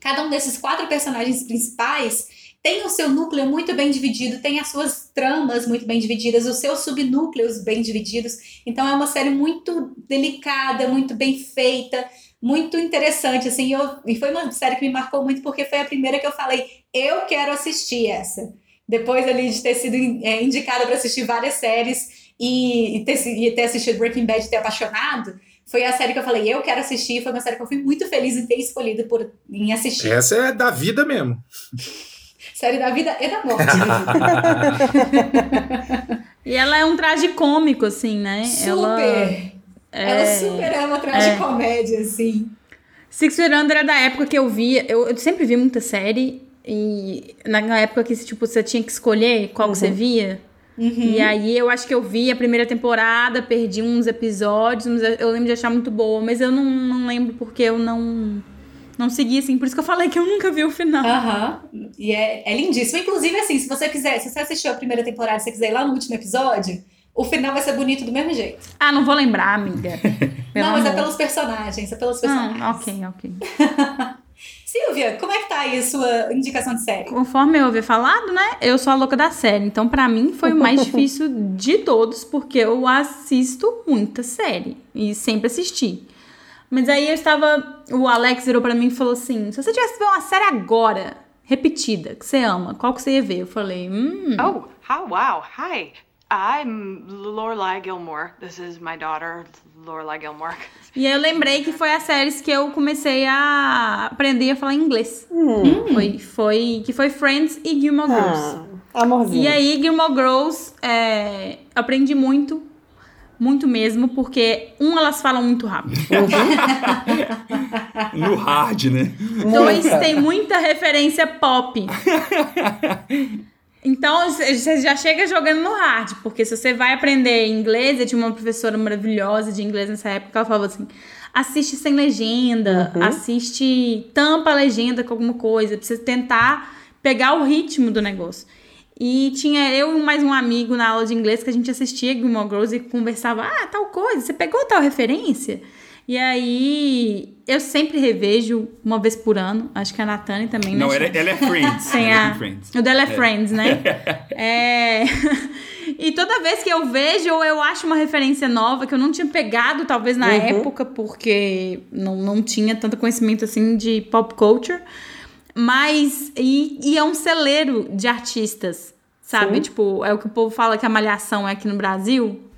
A: Cada um desses quatro personagens principais tem o seu núcleo muito bem dividido, tem as suas tramas muito bem divididas, os seus subnúcleos bem divididos. Então é uma série muito delicada, muito bem feita, muito interessante, assim, eu, e foi uma série que me marcou muito porque foi a primeira que eu falei, eu quero assistir essa. Depois ali de ter sido é, indicada para assistir várias séries e, e, ter, e ter assistido Breaking Bad e ter apaixonado, foi a série que eu falei, eu quero assistir, foi uma série que eu fui muito feliz em ter escolhido por, em assistir.
E: Essa é da vida mesmo. *laughs*
A: série da vida e da morte. *laughs*
C: e ela é um traje cômico, assim, né?
A: Super! Ela... Ela é, super ama atrás é. de comédia, assim.
C: Six Feet Under é da época que eu via. Eu, eu, sempre vi muita série. E na época que tipo, você tinha que escolher qual uhum. que você uhum. via. Uhum. E aí eu acho que eu vi a primeira temporada, perdi uns episódios, eu lembro de achar muito boa, mas eu não, não lembro porque eu não não segui, assim, por isso que eu falei que eu nunca vi o final.
A: Aham. Uhum. E é, é lindíssimo. Inclusive, assim, se você quiser, se você assistiu a primeira temporada e você quiser ir lá no último episódio, o final vai ser bonito do mesmo jeito.
C: Ah, não vou lembrar, amiga. *laughs*
A: não, mas é pelos personagens, é pelos ah, personagens.
C: Ah, ok, ok. *laughs*
A: Silvia, como é que tá aí a sua indicação de série?
C: Conforme eu havia falado, né? Eu sou a louca da série. Então, para mim, foi o mais *laughs* difícil de todos, porque eu assisto muita série. E sempre assisti. Mas aí eu estava. O Alex virou para mim e falou assim: se você tivesse ver uma série agora, repetida, que você ama, qual que você ia ver? Eu falei, hum.
H: Oh, how wow. Hi. I'm Lorelai Gilmore. This is my daughter, Lorelai Gilmore.
C: E eu lembrei que foi as séries que eu comecei a aprender a falar inglês. Hum. Foi, foi, que foi Friends e Gilmore ah, Girls.
B: Amorzinho.
C: E aí, Gilmore Girls, é, aprendi muito, muito mesmo, porque, um, elas falam muito rápido. *laughs*
D: no hard, né?
C: Dois, tem muita referência pop. *laughs* Então, você já chega jogando no hard, porque se você vai aprender inglês, eu tinha uma professora maravilhosa de inglês nessa época, ela falava assim: assiste sem legenda, uhum. assiste, tampa a legenda com alguma coisa, precisa tentar pegar o ritmo do negócio. E tinha eu e mais um amigo na aula de inglês que a gente assistia Gilmore Girls e conversava: ah, tal coisa, você pegou tal referência? E aí, eu sempre revejo uma vez por ano. Acho que a Natane também,
D: né? Não, ela, ela é Friends.
C: Tem
D: a...
C: É Friends. O dela é, é. Friends, né? *laughs* é... *laughs* e toda vez que eu vejo, eu acho uma referência nova que eu não tinha pegado, talvez, na uhum. época, porque não, não tinha tanto conhecimento, assim, de pop culture. Mas... E, e é um celeiro de artistas, sabe? Sim. Tipo, é o que o povo fala que a Malhação é aqui no Brasil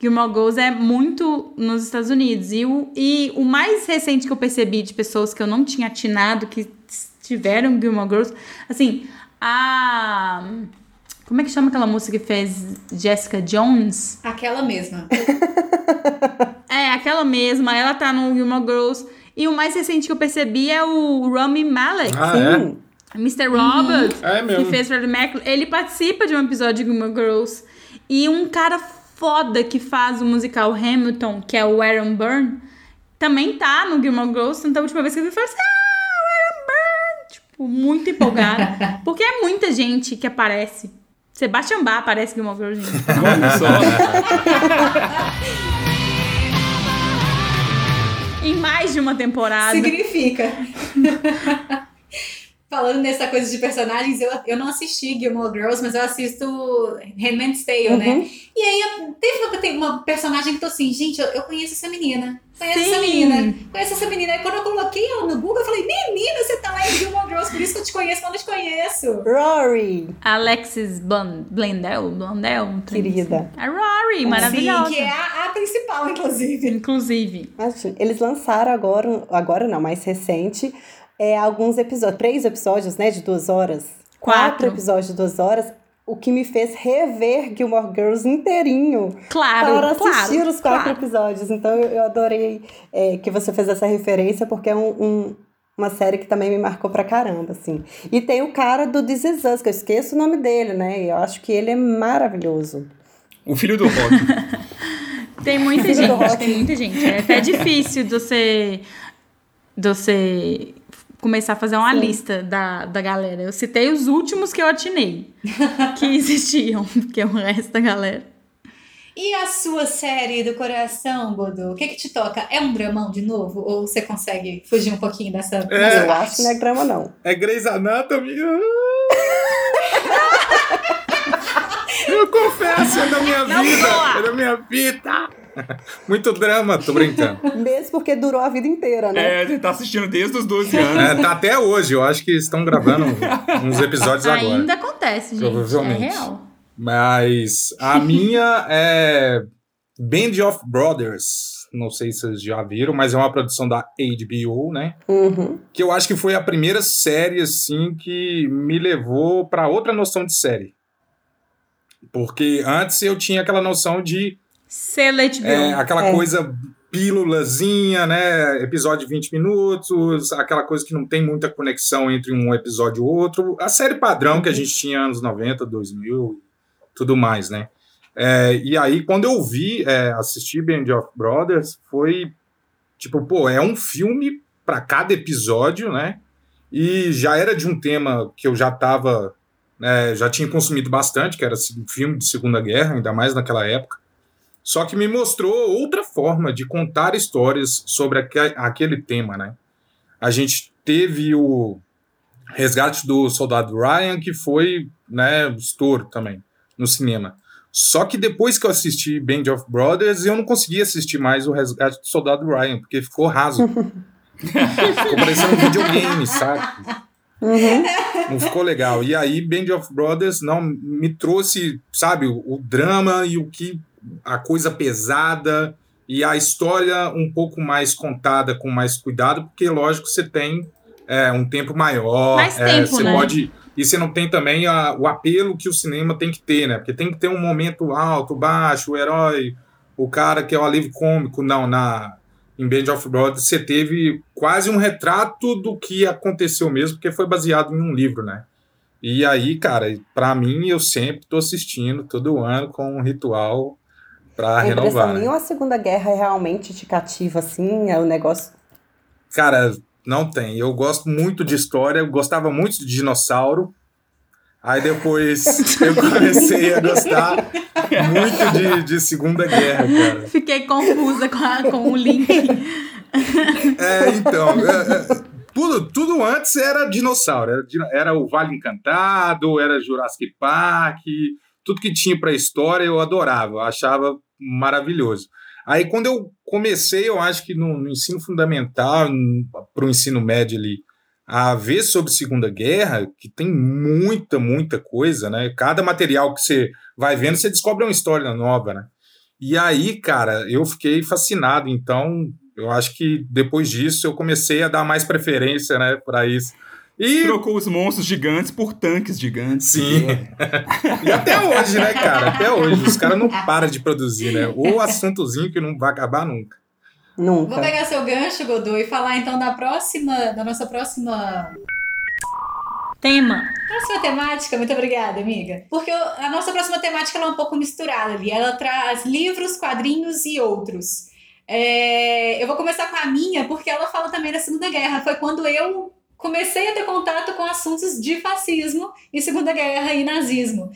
C: Gilmore Girls é muito nos Estados Unidos. E o, e o mais recente que eu percebi de pessoas que eu não tinha atinado, que tiveram Gilmore Girls, assim, a. Como é que chama aquela moça que fez Jessica Jones?
A: Aquela mesma. *laughs*
C: é, aquela mesma. Ela tá no Gilmore Girls. E o mais recente que eu percebi é o Rami Malek.
E: Ah, é?
C: Mr. Robert,
E: uhum. é
C: que fez Freddie Mercury. Ele participa de um episódio de Gilmore Girls. E um cara foda que faz o musical Hamilton, que é o Aaron Burr, também tá no Gilmore Girls. Então, a última vez que eu vi, eu falei assim, ah, o Aaron Burr! Tipo, muito empolgada. *laughs* porque é muita gente que aparece. Sebastian Bach aparece no Gilmore Girls, gente. *laughs* em mais de uma temporada.
A: Significa. *laughs* Falando nessa coisa de personagens, eu, eu não assisti Gilmore Girls, mas eu assisto Handmaid's Tale, né? uhum. né? E aí teve uma, tem uma personagem que tô assim, gente, eu, eu conheço essa menina. Conheço Sim. essa menina. Conheço essa menina. Aí quando eu coloquei ela no Google, eu falei, menina, você tá lá em Gilmore Girls, por isso que eu te conheço, mas não te conheço.
B: Rory.
C: Alexis Blondell, Blondell.
B: Querida.
C: A Rory, maravilhosa.
A: Sim, que é a, a principal, inclusive.
C: Inclusive.
B: Eles lançaram agora, agora não, mais recente, é, alguns episódios, três episódios, né, de duas horas.
C: Quatro.
B: Quatro episódios de duas horas. O que me fez rever Gilmore Girls inteirinho.
C: Claro,
B: Para assistir
C: claro,
B: os quatro
C: claro.
B: episódios. Então eu, adorei é, que você fez essa referência, porque é um, um uma série que também me marcou pra caramba, assim. E tem o cara do This Is Us, que eu esqueço o nome dele, né? Eu acho que ele é maravilhoso.
D: O filho do rock. *laughs*
C: tem muita gente, tem muita gente. É até difícil de você, de você começar a fazer uma Sim. lista da, da galera. Eu citei os últimos que eu atinei que *laughs* existiam, porque o resto da galera.
A: E a sua série do coração, Godô? O que que te toca? É um dramão de novo? Ou você consegue fugir um pouquinho dessa,
E: É.
B: Eu acho que não é drama, não.
E: É Grey's Anatomy. *laughs* Eu confesso, é da minha
C: Não
E: vida.
C: zoa.
E: É da minha vida. *laughs* Muito drama, tô brincando.
B: Mesmo porque durou a vida inteira, né?
D: É, você tá assistindo desde os 12 anos.
E: É, tá até hoje, eu acho que estão gravando uns episódios agora.
C: Ainda acontece, gente.
E: Provavelmente.
C: É real.
E: Mas a *laughs* minha é Band of Brothers. Não sei se vocês já viram, mas é uma produção da HBO, né?
B: Uhum.
E: Que eu acho que foi a primeira série, assim, que me levou para outra noção de série. Porque antes eu tinha aquela noção de
C: Select
E: é, aquela
B: É.
E: coisa pílulazinha, né? Episódio de 20 minutos, aquela coisa que não tem muita conexão entre um episódio e outro. A série padrão que a gente tinha anos 90, 2000, tudo mais, né? É, e aí, quando eu vi, é, assistir Band of Brothers, foi tipo, pô, é um filme para cada episódio, né? E já era de um tema que eu já tava, né, já tinha consumido bastante, que era um filme de Segunda Guerra, ainda mais naquela época. Só que me mostrou outra forma de contar histórias sobre aque- aquele tema, né? A gente teve o Resgate do Soldado Ryan, que foi, né, estouro também no cinema. Só que depois que eu assisti Band of Brothers, eu não consegui assistir mais o Resgate do Soldado Ryan, porque ficou raso. *laughs* ficou parecendo um videogame, sabe?
B: Uhum.
E: Não ficou legal. E aí, Band of Brothers não me trouxe, sabe, o, o drama e o que a coisa pesada e a história um pouco mais contada com mais cuidado, porque lógico você tem é, um tempo maior,
C: Mais
E: é,
C: tempo,
E: você
C: né?
E: pode e você não tem também a- o apelo que o cinema tem que ter, né? Porque tem que ter um momento alto, baixo, o herói, o cara que é o alívio cômico. Não, na em Band of Brothers você teve quase um retrato do que aconteceu mesmo, porque foi baseado em um livro, né? E aí, cara, pra mim eu sempre tô assistindo todo ano com um ritual pra
B: A impressão
E: renovar. né?
B: nenhuma a Segunda Guerra realmente te cativa, assim, é o negócio...
E: Cara, não tem. Eu gosto muito de história, eu gostava muito de dinossauro. Aí depois *laughs* eu comecei a gostar muito de, de Segunda Guerra, cara.
C: Fiquei confusa com, a- com o link. *laughs*
E: É, então, é, é, tudo, tudo antes era dinossauro. Era, era o Vale Encantado, era Jurassic Park, tudo que tinha pra história eu adorava, eu achava maravilhoso. Aí quando eu comecei, eu acho que no, no ensino fundamental, para o ensino médio ali, a ver sobre Segunda Guerra, que tem muita, muita coisa, né? Cada material que você vai vendo, você descobre uma história nova, né? E aí, cara, eu fiquei fascinado. Então, eu acho que depois disso eu comecei a dar mais preferência, né, para isso. E
D: Trocou os monstros gigantes por tanques gigantes.
E: Sim. E até hoje, né, cara? Até hoje. Os caras não param de produzir, né? O assuntozinho que não vai acabar nunca.
B: Nunca.
A: Vou pegar seu gancho, Godô, e falar então da próxima, da nossa próxima
C: Tema.
A: Próxima temática, muito obrigada, amiga. Porque eu- a nossa próxima temática ela é um pouco misturada ali. Ela traz livros, quadrinhos e outros. É, eu vou começar com a minha, porque ela fala também da Segunda Guerra. Foi quando eu comecei a ter contato com assuntos de fascismo e Segunda Guerra e nazismo.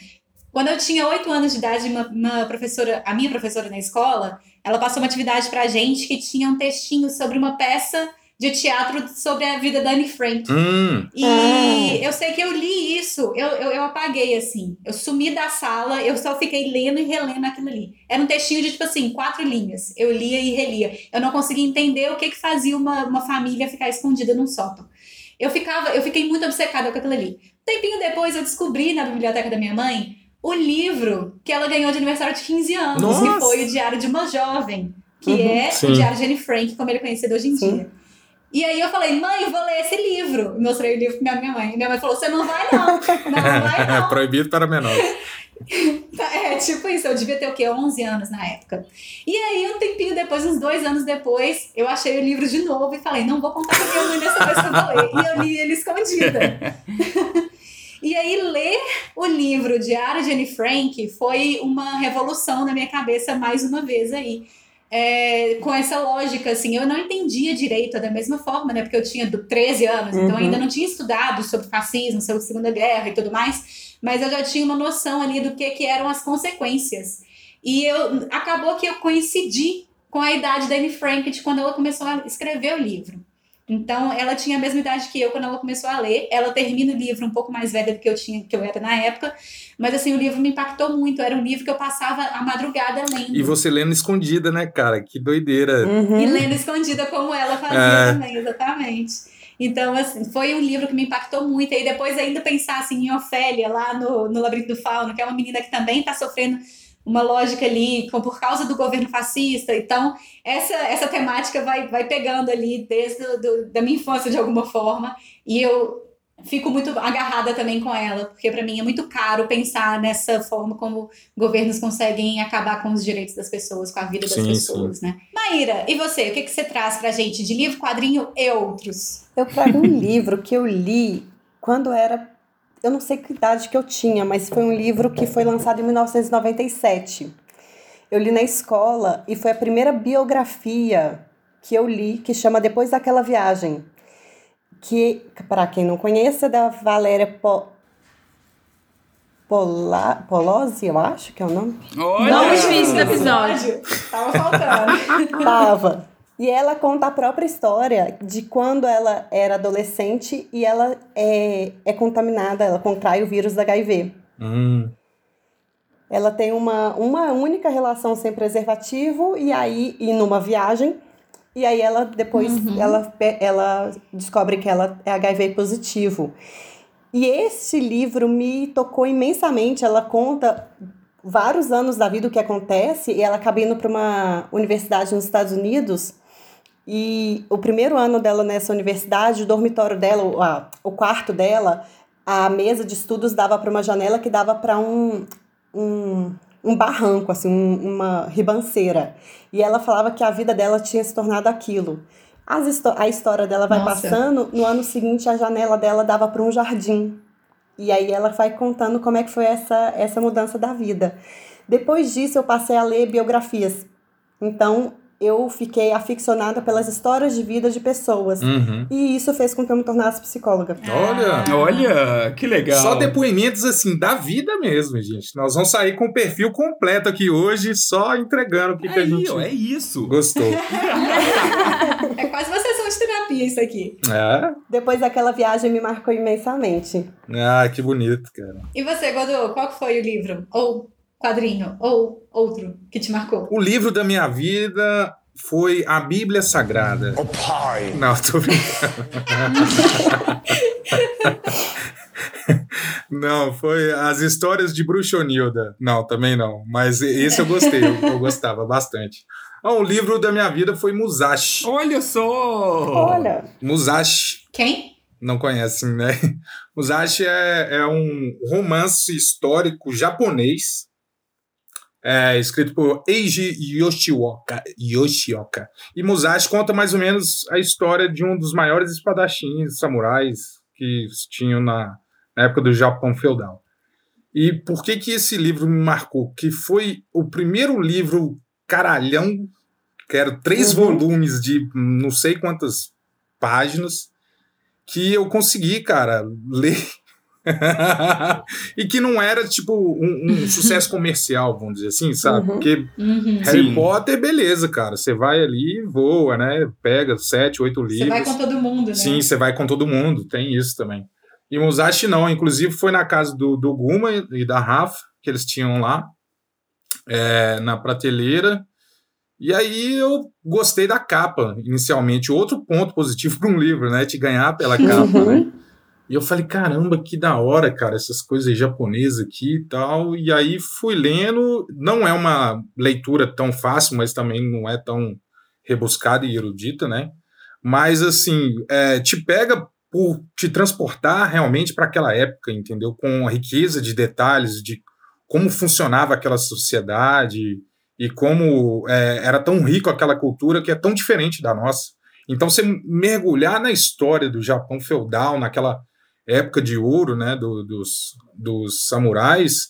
A: Quando eu tinha oito anos de idade, uma, uma professora, a minha professora na escola, ela passou uma atividade pra gente que tinha um textinho sobre uma peça de teatro sobre a vida da Anne Frank.
E: Hum,
A: E
B: Ah.
A: eu sei que eu li isso, eu, eu, eu apaguei assim. Eu sumi da sala, eu só fiquei lendo e relendo aquilo ali. Era um textinho de, tipo assim, quatro linhas. Eu lia e relia. Eu não conseguia entender o que, que fazia uma, uma família ficar escondida num sótão. Eu ficava, eu fiquei muito obcecada com aquilo ali. Um tempinho depois eu descobri na biblioteca da minha mãe o livro que ela ganhou de aniversário de 15 anos,
E: Nossa!
A: que foi o Diário de uma Jovem, que
B: Uhum,
A: é
E: sim.
A: o Diário de Anne Frank, como ele é conhecido hoje em
B: Sim.
A: dia. E aí eu falei, mãe, eu vou ler esse livro. Mostrei o livro pra minha mãe. E minha mãe falou, você não vai não. Não vai *laughs* não.
E: proibido para menores. *laughs*
A: É, tipo isso, eu devia ter o quê? 11 anos na época. E aí, um tempinho depois, uns dois anos depois, eu achei o livro de novo e falei, não vou contar pra minha mãe dessa vez que eu vou ler. E eu li ele escondida. *laughs* e aí, ler o livro Diário de Anne Frank foi uma revolução na minha cabeça mais uma vez aí. É, com essa lógica, assim, eu não entendia direito da mesma forma, né? Porque eu tinha do- 13 anos, então
B: Uhum.
A: ainda não tinha estudado sobre fascismo, sobre Segunda Guerra e tudo mais mas eu já tinha uma noção ali do que, que eram as consequências. E eu acabou que eu coincidi com a idade da Anne Frank de quando ela começou a escrever o livro. Então, ela tinha a mesma idade que eu quando ela começou a ler. Ela termina o livro um pouco mais velha do que eu tinha, que eu era na época. Mas assim, o livro me impactou muito. Era um livro que eu passava a madrugada lendo.
E: E você lendo escondida, né, cara? Que doideira.
B: Uhum.
A: E lendo escondida como ela fazia
E: É.
A: também, exatamente. Então, assim, foi um livro que me impactou muito. E depois ainda pensar assim, em Ofélia, lá no, no Labirinto do Fauno, que é uma menina que também está sofrendo uma lógica ali por causa do governo fascista. Então, essa, essa temática vai, vai pegando ali desde do- da minha infância, de alguma forma. E eu fico muito agarrada também com ela, porque para mim é muito caro pensar nessa forma como governos conseguem acabar com os direitos das pessoas, com a vida das
E: Sim,
A: pessoas, né? Maíra, e você? O que, que você traz pra gente de livro, quadrinho e outros?
B: Eu trago um *laughs* livro que eu li quando era. Eu não sei que idade que eu tinha, mas foi um livro que foi lançado em 1997. Eu li na escola e foi a primeira biografia que eu li que chama Depois daquela Viagem. Que, para quem não conhece, é da Valéria Po... Pola... Polozzi, eu acho que é o nome.
D: Olha!
C: Nome difícil do episódio.
A: Tava faltando. *laughs*
B: Tava. E ela conta a própria história de quando ela era adolescente e ela é, é contaminada, ela contrai o vírus da HIV.
E: Hum.
B: Ela tem uma, uma única relação sem preservativo e aí e numa viagem. E aí ela depois ela, pe- ela descobre que ela é HIV positivo. E esse livro me tocou imensamente. Ela conta vários anos da vida o que acontece e ela acaba indo para uma universidade nos Estados Unidos. E o primeiro ano dela nessa universidade, o dormitório dela, o, a- o quarto dela, a mesa de estudos dava para uma janela que dava para um, um, um barranco, assim, um- uma ribanceira. E ela falava que a vida dela tinha se tornado aquilo. As a história dela vai
A: Nossa.
B: passando, no ano seguinte a janela dela dava para um jardim. E aí ela vai contando como é que foi essa, essa mudança da vida. Depois disso eu passei a ler biografias. Então eu fiquei aficionada pelas histórias de vida de pessoas.
E: Uhum.
B: E isso fez com que eu me tornasse psicóloga.
E: Olha.
D: Olha, que legal.
E: Só depoimentos assim da vida mesmo, gente. Nós vamos sair com o perfil completo aqui hoje, só entregando o que, que a
D: Aí,
E: gente
D: é isso.
E: gostou. *laughs*
A: É quase uma sessão de terapia isso aqui.
E: É?
B: Depois daquela viagem me marcou imensamente.
E: Ah, que bonito, cara.
A: E você, Godô, qual foi o livro? Ou quadrinho? Ou outro que te marcou?
E: O livro da minha vida foi a Bíblia Sagrada.
G: O pai.
E: Não, tô brincando. *laughs* Não, foi as histórias de Bruxonilda. Não, também não. Mas esse eu gostei, eu, eu gostava bastante. Ah, o livro da minha vida foi Musashi.
D: Olha só!
B: Olha,
E: Musashi,
A: Quem?
E: não conhecem, né? Musashi é, é um romance histórico japonês, é, escrito por Eiji Yoshioka, Yoshioka. E Musashi conta mais ou menos a história de um dos maiores espadachins samurais que tinham na, na época do Japão feudal. E por que que esse livro me marcou? Que foi o primeiro livro caralhão, que eram três
B: Uhum.
E: volumes de não sei quantas páginas, que eu consegui, cara, ler. *laughs* e que não era, tipo, um, um *laughs* sucesso comercial, vamos dizer assim, sabe?
B: Uhum.
E: Porque
A: Uhum.
E: Harry
D: Sim.
E: Potter, beleza, cara. Você vai ali e voa, né? Pega sete, oito livros.
A: Você vai com todo mundo, né?
E: Sim, você vai com todo mundo, tem isso também. E Musashi não, inclusive foi na casa do, do Guma e da Rafa, que eles tinham lá, é, na prateleira. E aí eu gostei da capa, inicialmente. Outro ponto positivo *laughs* para um livro, né? Te ganhar pela capa,
B: Uhum.
E: né? E eu falei, caramba, que da hora, cara, essas coisas japonesas aqui e tal. E aí fui lendo. Não é uma leitura tão fácil, mas também não é tão rebuscada e erudita, né? Mas, assim, é, te pega por te transportar realmente para aquela época, entendeu? Com a riqueza de detalhes de como funcionava aquela sociedade e como é, era tão rico aquela cultura que é tão diferente da nossa. Então, você mergulhar na história do Japão feudal, naquela época de ouro, né, do- dos, dos samurais,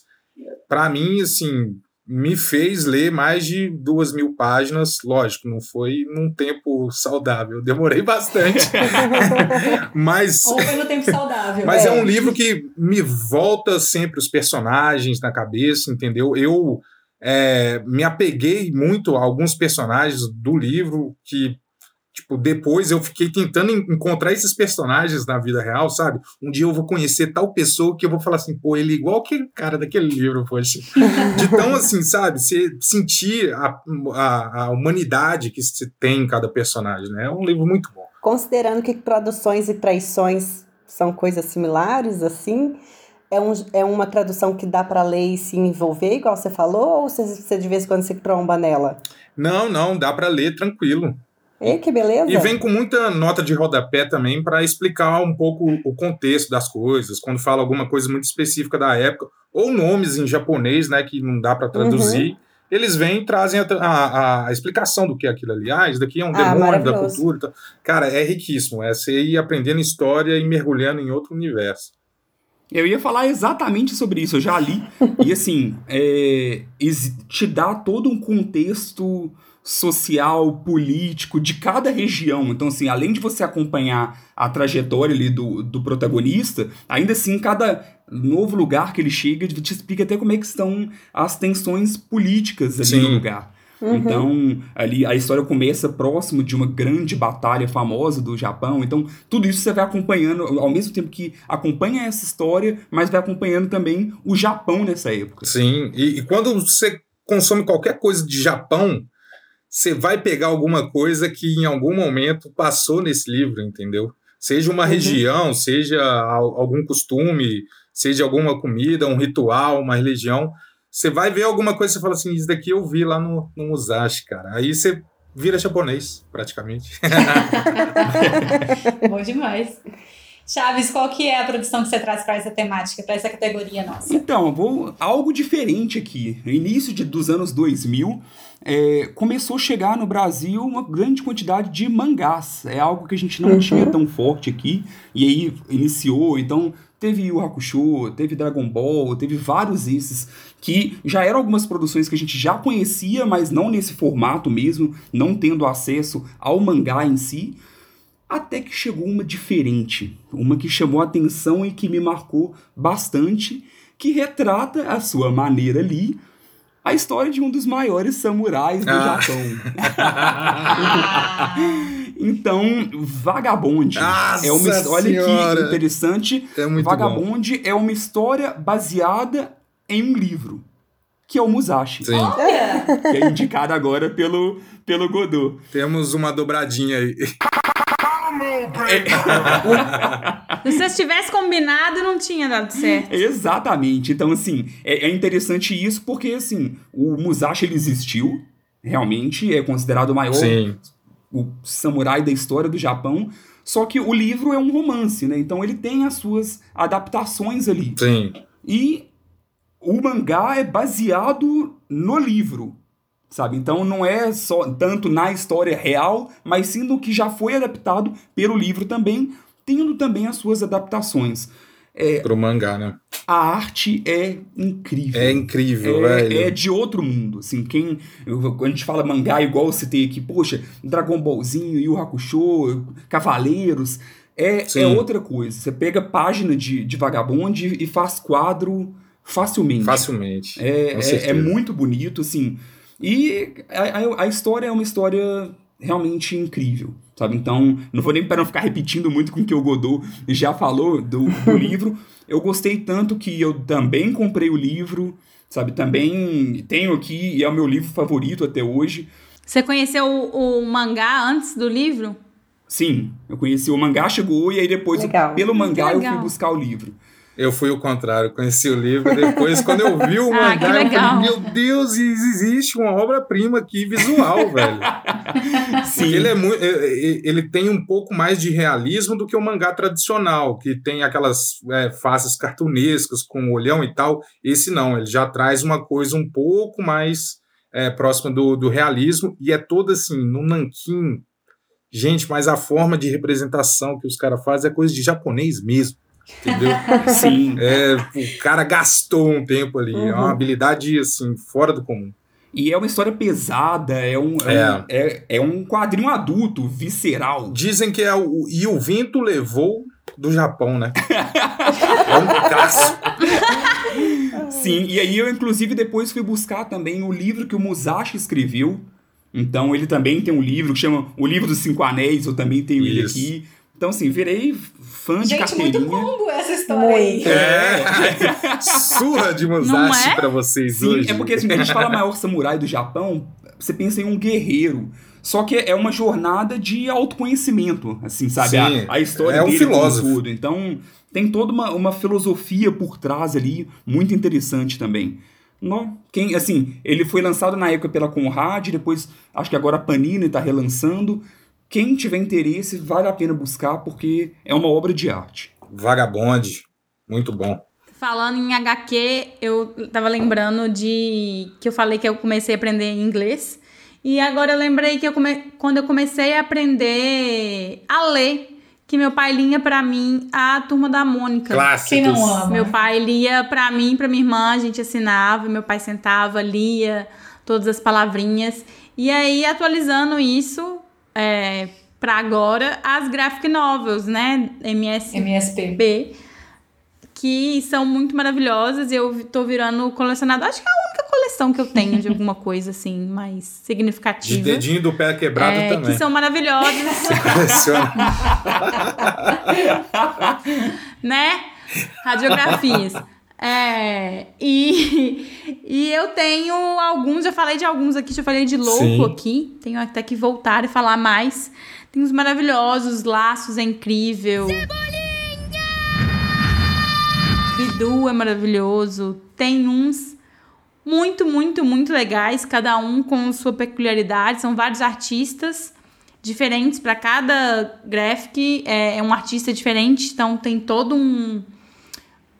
E: para mim, assim, me fez ler mais de duas mil páginas. Lógico, não foi num tempo saudável, demorei bastante. *laughs* Mas
A: Ou foi no tempo saudável.
E: mas é.
B: É.
E: um livro que me volta sempre os personagens na cabeça, entendeu? Eu é, me apeguei muito a alguns personagens do livro que tipo, depois eu fiquei tentando encontrar esses personagens na vida real, sabe? Um dia eu vou conhecer tal pessoa que eu vou falar assim, pô, ele é igual aquele cara daquele livro, poxa. *laughs* De tão assim, sabe? Você sentir a, a, a humanidade que se tem em cada personagem, né? É um livro muito bom.
B: Considerando que produções e traições são coisas similares, assim, é, um, é uma tradução que dá para ler e se envolver, igual você falou, ou você, você de vez em quando se tromba nela?
E: Não, não, dá para ler tranquilo.
B: E que beleza.
E: E vem com muita nota de rodapé também para explicar um pouco o contexto das coisas, quando fala alguma coisa muito específica da época, ou nomes em japonês, né, que não dá para traduzir. Uhum. Eles vêm e trazem a, a, a, explicação do que é aquilo ali. Ah, isso daqui é um ah, demônio da cultura. Então, cara, é riquíssimo. É você ir aprendendo história e mergulhando em outro universo.
D: Eu ia falar exatamente sobre isso, eu já li. e assim, é, te dá todo um contexto social, político de cada região. Então, assim, além de você acompanhar a trajetória ali do, do protagonista, ainda assim, cada novo lugar que ele chega te explica até como é que estão as tensões políticas ali Sim. no lugar. Uhum. Então, ali a história começa próximo de uma grande batalha famosa do Japão. Então, tudo isso você vai acompanhando, ao mesmo tempo que acompanha essa história, mas vai acompanhando também o Japão nessa época.
E: Sim, e, e quando você consome qualquer coisa de Japão, você vai pegar alguma coisa que em algum momento passou nesse livro, entendeu? Seja uma uhum. região, seja algum costume, seja alguma comida, um ritual, uma religião. Você vai ver alguma coisa e fala assim: Isso daqui eu vi lá no, no Musashi, cara. Aí você vira japonês, praticamente. *laughs*
A: Bom demais. Chaves, qual que é a produção que você traz para essa temática, para essa categoria nossa?
D: Então, vou algo diferente aqui. No início de, dos anos 2000, é, começou a chegar no Brasil uma grande quantidade de mangás. É algo que a gente não uhum. tinha tão forte aqui. E aí iniciou, então teve o Hakusho, teve Dragon Ball, teve vários esses que já eram algumas produções que a gente já conhecia, mas não nesse formato mesmo, não tendo acesso ao mangá em si. Até que chegou uma diferente, uma que chamou a atenção e que me marcou bastante, que retrata a sua maneira ali a história de um dos maiores samurais do ah. Japão. *laughs* então, Vagabonde
E: Nossa
D: é uma
E: olha
D: que interessante. É Vagabonde bom. é uma história baseada em um livro, que é o Musashi.
E: Sim.
D: Que é indicado agora pelo pelo Godot.
E: Temos uma dobradinha aí. *laughs*
C: Se vocês tivesse combinado, não tinha dado certo.
D: Exatamente. Então, assim, é, é interessante isso porque, assim, o Musashi ele existiu, realmente, é considerado o maior
E: Sim.
D: o samurai da história do Japão. Só que o livro é um romance, né? Então ele tem as suas adaptações ali.
E: Sim.
D: E o mangá é baseado no livro sabe? Então não é só tanto na história real, mas sim no que já foi adaptado pelo livro também, tendo também as suas adaptações.
E: É, Pro mangá, né?
D: A arte é incrível.
E: É incrível,
D: é,
E: velho.
D: É de outro mundo. Assim, quem. Quando a gente fala mangá, igual você tem aqui, poxa, Dragon Ballzinho, Yu Hakusho, Cavaleiros. É, é outra coisa. Você pega página de, de vagabonde e faz quadro facilmente.
E: Facilmente.
D: É, é, é, muito bonito, assim. E a, a, história é uma história realmente incrível, sabe? Então, não vou nem para não ficar repetindo muito com o que o Godot já falou do, do *laughs* livro. Eu gostei tanto que eu também comprei o livro, sabe? Também tenho aqui e é o meu livro favorito até hoje.
C: Você conheceu o, o mangá antes do livro?
D: Sim, eu conheci o mangá, chegou e aí depois, Legal. pelo mangá, eu fui buscar o livro.
E: Eu fui o contrário, conheci o livro, depois, quando eu vi o *laughs* ah, mangá, eu falei, meu Deus, existe uma obra-prima aqui visual, *laughs* velho. Sim. Ele, é muito, ele tem um pouco mais de realismo do que o mangá tradicional, que tem aquelas é, faces cartunescas com olhão e tal. Esse não, ele já traz uma coisa um pouco mais é, próxima do, do realismo, e é todo assim, no nanquim. Gente, mas a forma de representação que os caras fazem é coisa de japonês mesmo. Entendeu? *laughs*
D: Sim.
E: É, o cara gastou um tempo ali. Uhum. É uma uhum. habilidade, assim, fora do comum.
D: E é uma história pesada, é um, é. é. Um, é, é um quadrinho adulto, visceral.
E: Dizem que é o. E o vento levou do Japão, né? *laughs* é um clássico.
D: Sim, e aí eu inclusive depois fui buscar também o livro que o Musashi escreveu. Então ele também tem um livro que chama O Livro dos Cinco Anéis, eu também tenho ele
E: Isso.
D: aqui. Então assim, virei fã de
A: Gente,
D: carteirinha.
A: muito combo essa história aí.
E: É. *laughs* Surra de Musashi
C: é?
E: pra vocês
D: Sim,
E: hoje.
D: é porque assim, quando a gente fala maior samurai do Japão, você pensa em um guerreiro. Só que é uma jornada de autoconhecimento, assim, sabe?
E: Sim,
D: a, a história
E: é um
D: dele
E: filósofo.
D: tudo. Então, tem toda uma, uma filosofia por trás ali, muito interessante também. No, quem, assim, ele foi lançado na época pela Conrad, depois acho que agora a Panini tá relançando. Quem tiver interesse, vale a pena buscar, porque é uma obra de arte.
E: Vagabonde. Muito bom.
C: Falando em HQ, eu tava lembrando de que eu falei que eu comecei a aprender inglês. E agora eu lembrei que eu come... quando eu comecei a aprender a ler, que meu pai lia pra mim a Turma da Mônica.
E: Clássicos.
A: Quem não ama?
C: Meu pai lia pra mim, pra minha irmã, a gente assinava, meu pai sentava, lia todas as palavrinhas. E aí, atualizando isso é, pra agora, as graphic novels, né? MS
A: MSP.
C: que são muito maravilhosas. Eu tô virando colecionador. Acho que é a única coleção que eu tenho de alguma coisa assim mais
E: De
C: significativa.
E: dedinho do pé quebrado
C: É,
E: também.
C: que são maravilhosas, *laughs*
E: Coleciona. *laughs*
C: né? Radiografias. É, e, *laughs* e eu tenho alguns, já falei de alguns aqui, já falei de louco
E: Sim.
C: aqui. Tenho até que voltar e falar mais. Tem uns maravilhosos, Laços é incrível. Bidu é maravilhoso. Tem uns muito, muito, muito legais, cada um com sua peculiaridade. São vários artistas diferentes para cada graphic. É, é um artista diferente, então tem todo um.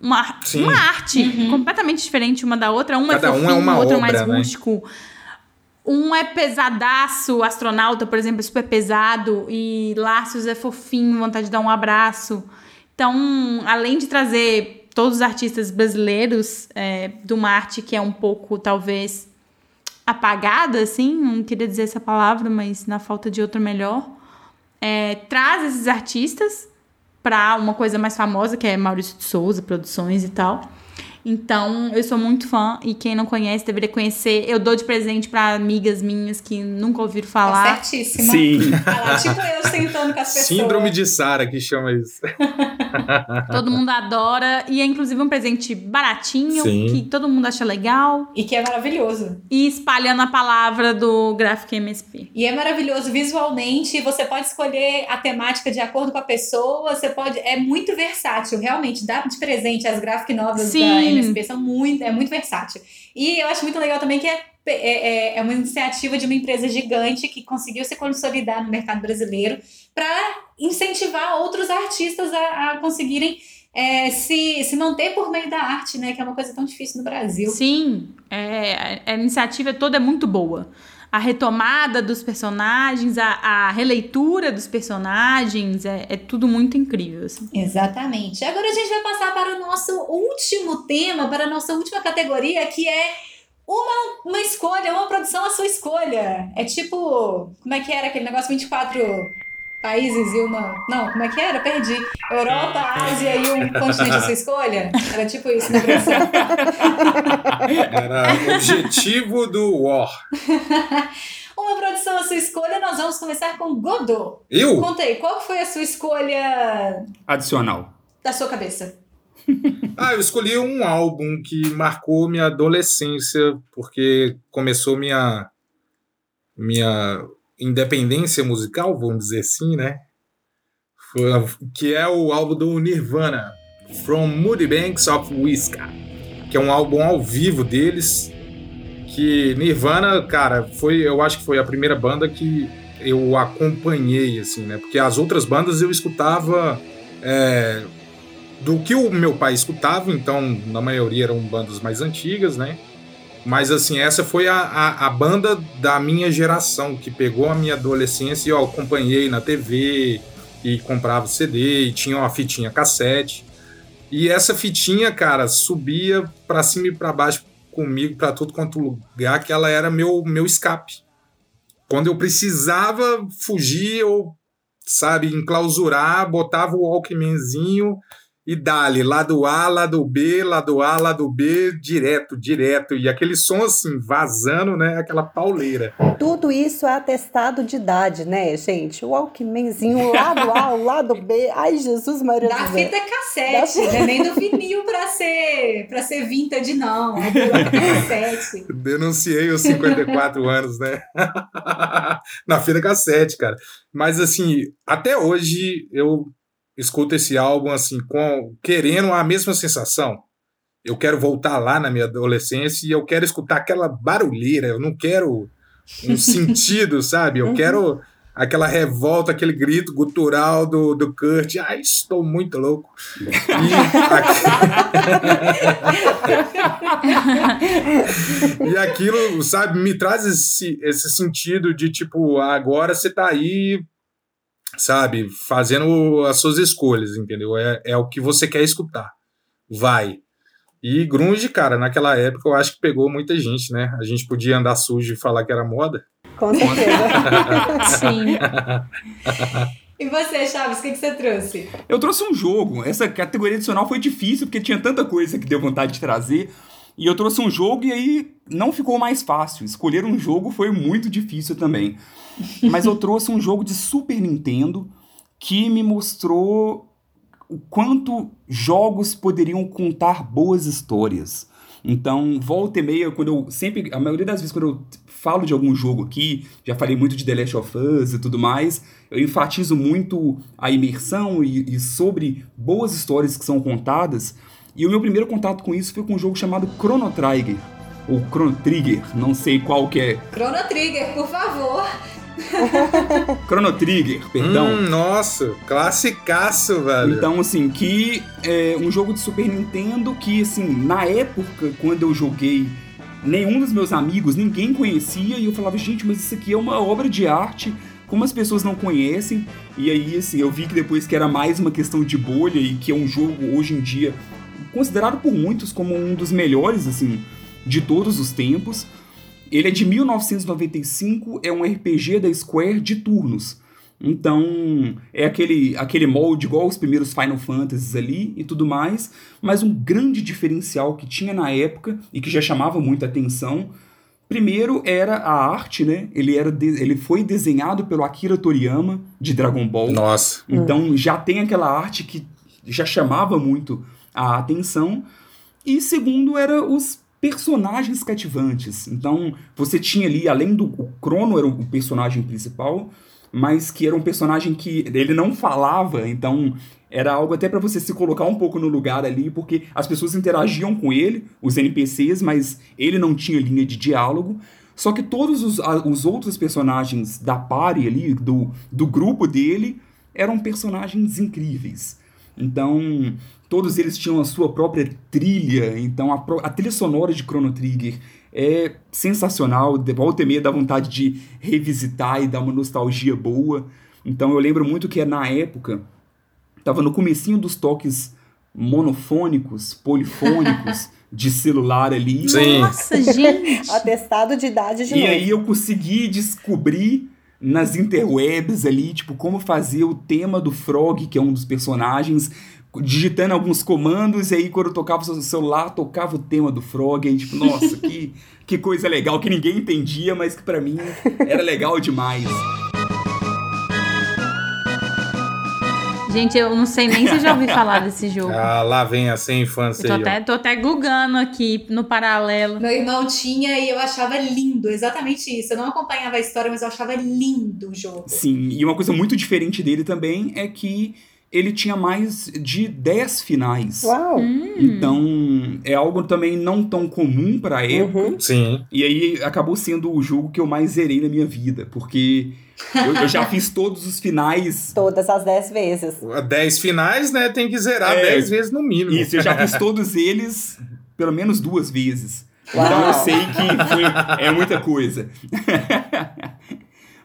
C: Uma,
E: Sim.
C: uma arte completamente diferente uma da outra. Uma
E: Cada
C: é
E: um é
C: fofinho,
E: uma
C: outro é
E: obra,
C: mais
E: né?
C: rústico. Um é pesadaço, astronauta, por exemplo, é super pesado. E Laços é fofinho, vontade de dar um abraço. Então, além de trazer todos os artistas brasileiros é, de uma arte que é um pouco, talvez, apagada, assim, não queria dizer essa palavra, mas na falta de outra melhor, é, traz esses artistas para uma coisa mais famosa, que é Maurício de Souza, produções e tal. Então, eu sou muito fã e quem não conhece deveria conhecer. Eu dou de presente para amigas minhas que nunca ouviram
A: Tá
C: falar.
A: certíssima.
D: Sim.
A: Lá, tipo eu sentando com as pessoas.
E: Síndrome de Sara, que chama isso. *laughs*
C: Todo mundo adora e é inclusive um presente baratinho,
E: Sim.
C: que todo mundo acha legal
A: E que é maravilhoso.
C: e espalhando a palavra do Graphic MSP.
A: E é maravilhoso visualmente. Você pode escolher a temática de acordo com a pessoa. Você pode. É muito versátil, realmente. Dá de presente as graphic novels
C: Sim.
A: da MSP são muito, é muito versátil. E eu acho muito legal também que é, é, é uma iniciativa de uma empresa gigante que conseguiu se consolidar no mercado brasileiro para incentivar outros artistas a, a conseguirem é, se, se manter por meio da arte, né? Que é uma coisa tão difícil no Brasil.
C: Sim, é, a iniciativa toda é muito boa. A retomada dos personagens, a, a releitura dos personagens, é, é tudo muito incrível. assim.
A: Exatamente. Agora a gente vai passar para o nosso último tema, para a nossa última categoria, que é uma, uma escolha, uma produção à sua escolha. É tipo, como é que era aquele negócio? 24 países e uma. Não, como é que era? Perdi. Europa, Ásia e um continente à sua escolha? Era tipo isso na produção. *laughs*
E: Era o objetivo do War. *laughs*
A: Uma produção à sua escolha, nós vamos começar com Godot.
E: Eu?
A: Conta aí, qual que foi a sua escolha
D: Adicional.
A: da sua cabeça? *laughs*
E: Ah, eu escolhi um álbum que marcou minha adolescência, porque começou minha minha independência musical, vamos dizer assim, né? Que é o álbum do Nirvana, From Moody Banks of Whiskey, que é um álbum ao vivo deles, que Nirvana, cara, foi, eu acho que foi a primeira banda que eu acompanhei, assim, né? Porque as outras bandas eu escutava é, do que o meu pai escutava, então na maioria eram bandas mais antigas, né? Mas assim, essa foi a, a, a banda da minha geração, que pegou a minha adolescência e eu acompanhei na TV e comprava CD e tinha uma fitinha cassete. E essa fitinha, cara, subia pra cima e pra baixo comigo pra tudo quanto lugar, que ela era meu, meu escape. Quando eu precisava fugir ou, sabe, enclausurar, botava o Walkmanzinho e dali, lado A, lado B, lado A, lado B, direto, direto. E aquele som assim, vazando, né? Aquela pauleira.
B: Tudo isso é atestado de idade, né, gente? O Walkmanzinho, o lado A, o lado B. Ai, Jesus Maria
A: Da
B: céu.
A: fita cassete,
B: Da-
A: não é nem do vinil pra ser, pra ser vintage, não. É cassete.
E: Denunciei os 54 anos, né? *laughs* Na fita cassete, cara. Mas assim, até hoje eu escuto esse álbum assim, com querendo a mesma sensação. Eu quero voltar lá na minha adolescência e eu quero escutar aquela barulheira. Eu não quero um *laughs* sentido, sabe? Eu quero aquela revolta, aquele grito gutural do, do Kurt. Ai, estou muito louco. E, *laughs* e aquilo, sabe, me traz esse, esse sentido de tipo, agora você tá aí, sabe, fazendo as suas escolhas, entendeu? É, é o que você quer escutar. Vai. E grunge, cara, naquela época eu acho que pegou muita gente, né? A gente podia andar sujo e falar que era moda.
B: Com certeza. *laughs*
C: Sim.
A: E você, Chaves, o que, que você trouxe?
D: Eu trouxe um jogo. Essa categoria adicional foi difícil porque tinha tanta coisa que deu vontade de trazer. E eu trouxe um jogo e aí não ficou mais fácil. Escolher um jogo foi muito difícil também. Mas eu trouxe um jogo de Super Nintendo que me mostrou o quanto jogos poderiam contar boas histórias. Então, volta e meia, quando eu sempre, a maioria das vezes quando eu falo de algum jogo aqui, já falei muito de The Last of Us e tudo mais, eu enfatizo muito a imersão e, e sobre boas histórias que são contadas. E o meu primeiro contato com isso foi com um jogo chamado Chrono Trigger, ou Chrono Trigger, não sei qual que é.
A: Chrono Trigger, por favor. *laughs*
D: Chrono Trigger, perdão.
E: Hum, nossa, classicaço, velho.
D: Então, assim, que é um jogo de Super Nintendo que, assim, na época, quando eu joguei, nenhum dos meus amigos, ninguém conhecia, e eu falava, gente, mas isso aqui é uma obra de arte, como as pessoas não conhecem, e aí, assim, eu vi que depois que era mais uma questão de bolha, e que é um jogo, hoje em dia, considerado por muitos como um dos melhores, assim, de todos os tempos. Ele é de 1995, é um RPG da Square de turnos. Então, é aquele, aquele molde igual os primeiros Final Fantasies ali e tudo mais, mas um grande diferencial que tinha na época e que já chamava muita atenção. Primeiro era a arte, né? Ele, era de- ele foi desenhado pelo Akira Toriyama, de Dragon Ball.
E: Nossa.
D: Então já tem aquela arte que já chamava muito a atenção. E segundo era os personagens cativantes. Então você tinha ali, além do o Crono era o personagem principal, mas que era um personagem que ele não falava, então era algo até para você se colocar um pouco no lugar ali, porque as pessoas interagiam com ele, os NPCs, mas ele não tinha linha de diálogo. Só que todos os, os outros personagens da party ali, do, do grupo dele, eram personagens incríveis. Então, todos eles tinham a sua própria trilha. Então, a, a trilha sonora de Chrono Trigger é sensacional. De volta e meia dá vontade de revisitar e dar uma nostalgia boa. Então, eu lembro muito que na época, tava no comecinho dos toques monofônicos, polifônicos *laughs* de celular ali.
E: Sim.
C: Nossa, *laughs* gente.
B: Atestado de idade de
D: E
B: novo.
D: aí eu consegui descobrir nas interwebs ali, tipo, como fazer o tema do Frog, que é um dos personagens, digitando alguns comandos, e aí quando eu tocava o celular, tocava o tema do Frog, aí tipo, nossa, *laughs* que, que coisa legal, que ninguém entendia, mas que pra mim era legal demais.
C: Gente, eu não sei nem se eu já ouvi falar desse *laughs* jogo.
E: Ah, lá vem a sem infância
C: Eu tô até, tô até googando aqui no paralelo.
A: Meu irmão tinha e eu achava lindo, exatamente isso. Eu não acompanhava a história, mas eu achava lindo o jogo.
D: Sim, e uma coisa muito diferente dele também é que ele tinha mais de 10 finais.
B: Uau!
C: Hum.
D: Então, é algo também não tão comum pra época.
B: Uhum.
E: Sim.
D: E aí acabou sendo o jogo que eu mais zerei na minha vida, porque eu, eu já *laughs* fiz todos os finais.
B: Todas as 10 vezes.
E: 10 finais, né? Tem que zerar
D: É.
E: 10 vezes no mínimo.
D: Isso, eu já fiz *laughs* todos eles pelo menos duas vezes. Então
B: Uau.
D: eu sei que foi, é muita coisa. *laughs*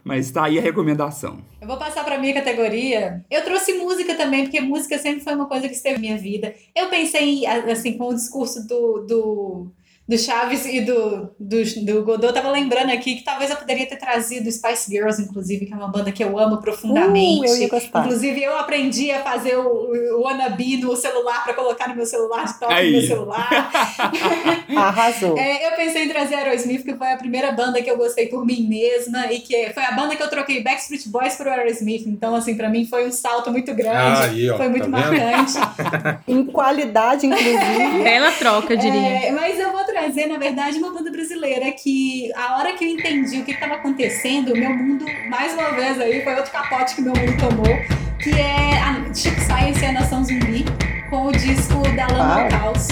D: Mas tá aí a recomendação.
A: Eu vou passar pra minha categoria. Eu trouxe música também, porque música sempre foi uma coisa que esteve na minha vida. Eu pensei, assim, com o discurso do, do, do Chaves e do, do, do Godot, eu tava lembrando aqui que talvez eu poderia ter trazido Spice Girls, inclusive, que é uma banda que eu amo profundamente.
B: Uh, eu ia gostar.
A: Inclusive, eu aprendi a fazer o, o Wannabe no celular para colocar no meu celular, de toque no meu celular. *laughs*
B: Arrasou.
A: É, eu pensei em trazer Aerosmith, que foi a primeira banda que eu gostei por mim mesma e que foi a banda que eu troquei Backstreet Boys pro Aerosmith. Então, assim, pra mim foi um salto muito grande.
E: Aí, ó,
A: foi muito
E: tá
A: marcante. *laughs*
B: Em qualidade, inclusive.
C: Bela troca, eu diria.
A: É, mas eu vou trazer, na verdade, uma banda brasileira que a hora que eu entendi o que estava acontecendo, o meu mundo, mais uma vez aí, foi outro capote que meu mundo tomou, que é a Chico Science e a Nação Zumbi, com o disco Da Lama ao
B: Uau.
A: Caos.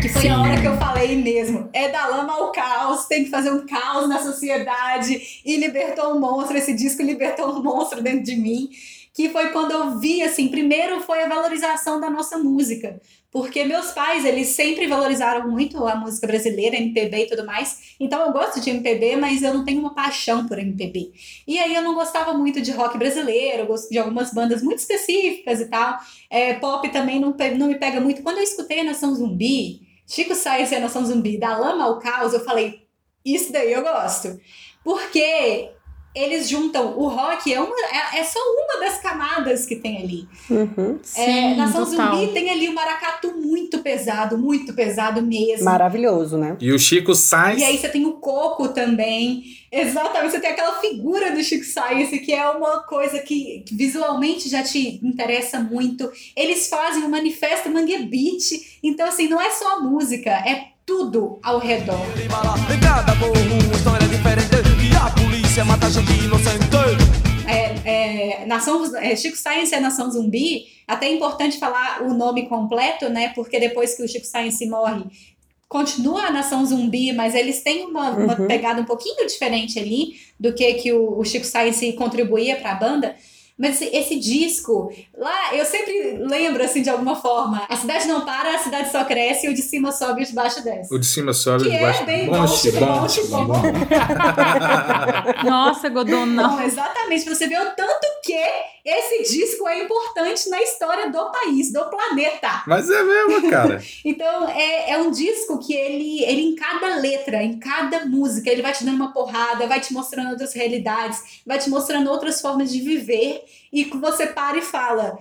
A: Que foi
D: Sim.
A: a hora que eu falei mesmo. É da lama ao caos, tem que fazer um caos na sociedade. E libertou um monstro. Esse disco libertou um monstro dentro de mim. Que foi quando eu vi, assim, primeiro foi a valorização da nossa música. Porque meus pais, eles sempre valorizaram muito a música brasileira, MPB e tudo mais. Então eu gosto de MPB, mas eu não tenho uma paixão por MPB. E aí eu não gostava muito de rock brasileiro, eu gosto de algumas bandas muito específicas e tal. É, pop também não, não me pega muito. Quando eu escutei a Nação Zumbi, Chico Sainz e a Nação Zumbi, da lama ao caos, eu falei, isso daí eu gosto. Porque eles juntam, o rock é, uma, é, é só uma das camadas que tem ali.
B: Uhum.
A: É,
C: Sim,
A: Nação
C: total.
A: Zumbi tem ali o maracatu muito pesado, muito pesado mesmo.
B: Maravilhoso, né?
E: E o Chico Sainz.
A: E aí você tem o coco também. Exatamente, você tem aquela figura do Chico Science, que é uma coisa que visualmente já te interessa muito. Eles fazem o manifesto Mangue Beat. Então, assim, não é só a música, é tudo ao redor.
I: Cada morro, uma história diferente. E polícia mata gente inocente.
A: é, é, Nação, é, Chico Science é Nação Zumbi, até é importante falar o nome completo, né? Porque depois que o Chico Science morre, continua a Nação Zumbi, mas eles têm uma, uma
B: Uhum.
A: pegada um pouquinho diferente ali do que, que o, o Chico Science contribuía para a banda. Mas esse, esse disco, lá eu sempre lembro assim de alguma forma: a cidade não para, a cidade só cresce, e o de cima sobe e o de baixo desce.
E: O de cima sobe, o
A: Que
E: de
A: é
E: baixo.
A: bem
E: Chico,
A: bom.
E: bom. *laughs* *laughs*
C: Nossa, Godot, não.
A: Não, exatamente. pra Você vê o tanto que esse disco é importante na história do país, do planeta.
E: Mas é mesmo, cara. *laughs*
A: Então, é, é um disco que ele, ele, em cada letra, em cada música, ele vai te dando uma porrada, vai te mostrando outras realidades, vai te mostrando outras formas de viver, e que você para e fala: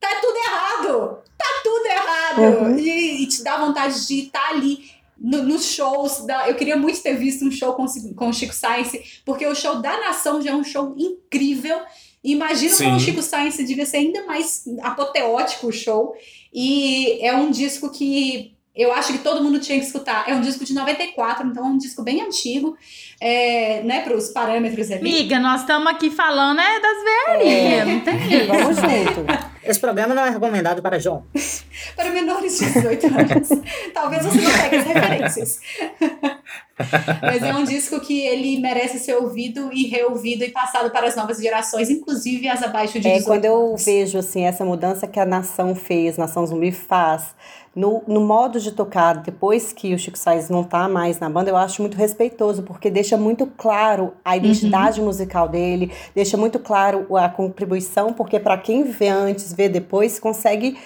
A: tá tudo errado! Tá tudo errado!
B: Uhum.
A: E, e te dá vontade de estar ali. no- nos shows, da, eu queria muito ter visto um show com, com o Chico Science, porque o show da Nação já é um show incrível. Imagino
E: Sim.
A: com o Chico Science devia ser ainda mais apoteótico o show. E é um disco que eu acho que todo mundo tinha que escutar. É um disco de 94, então é um disco bem antigo, é, né, para os parâmetros ali.
C: Amiga, nós estamos aqui falando é das velhinhas, não tem isso.
B: Vamos junto.
J: Esse programa não é recomendado para João. *laughs*
A: Para menores de 18 anos. Talvez você não pegue as referências. *laughs* Mas é um disco que ele merece ser ouvido e reouvido e passado para as novas gerações, inclusive as abaixo de
B: É
A: 18
B: quando eu vejo assim essa mudança que a nação fez, Nação Zumbi faz no, no modo de tocar depois que o Chico Sainz não tá mais na banda, eu acho muito respeitoso porque deixa muito claro a identidade musical dele, deixa muito claro a contribuição, porque para quem vê antes, vê depois, consegue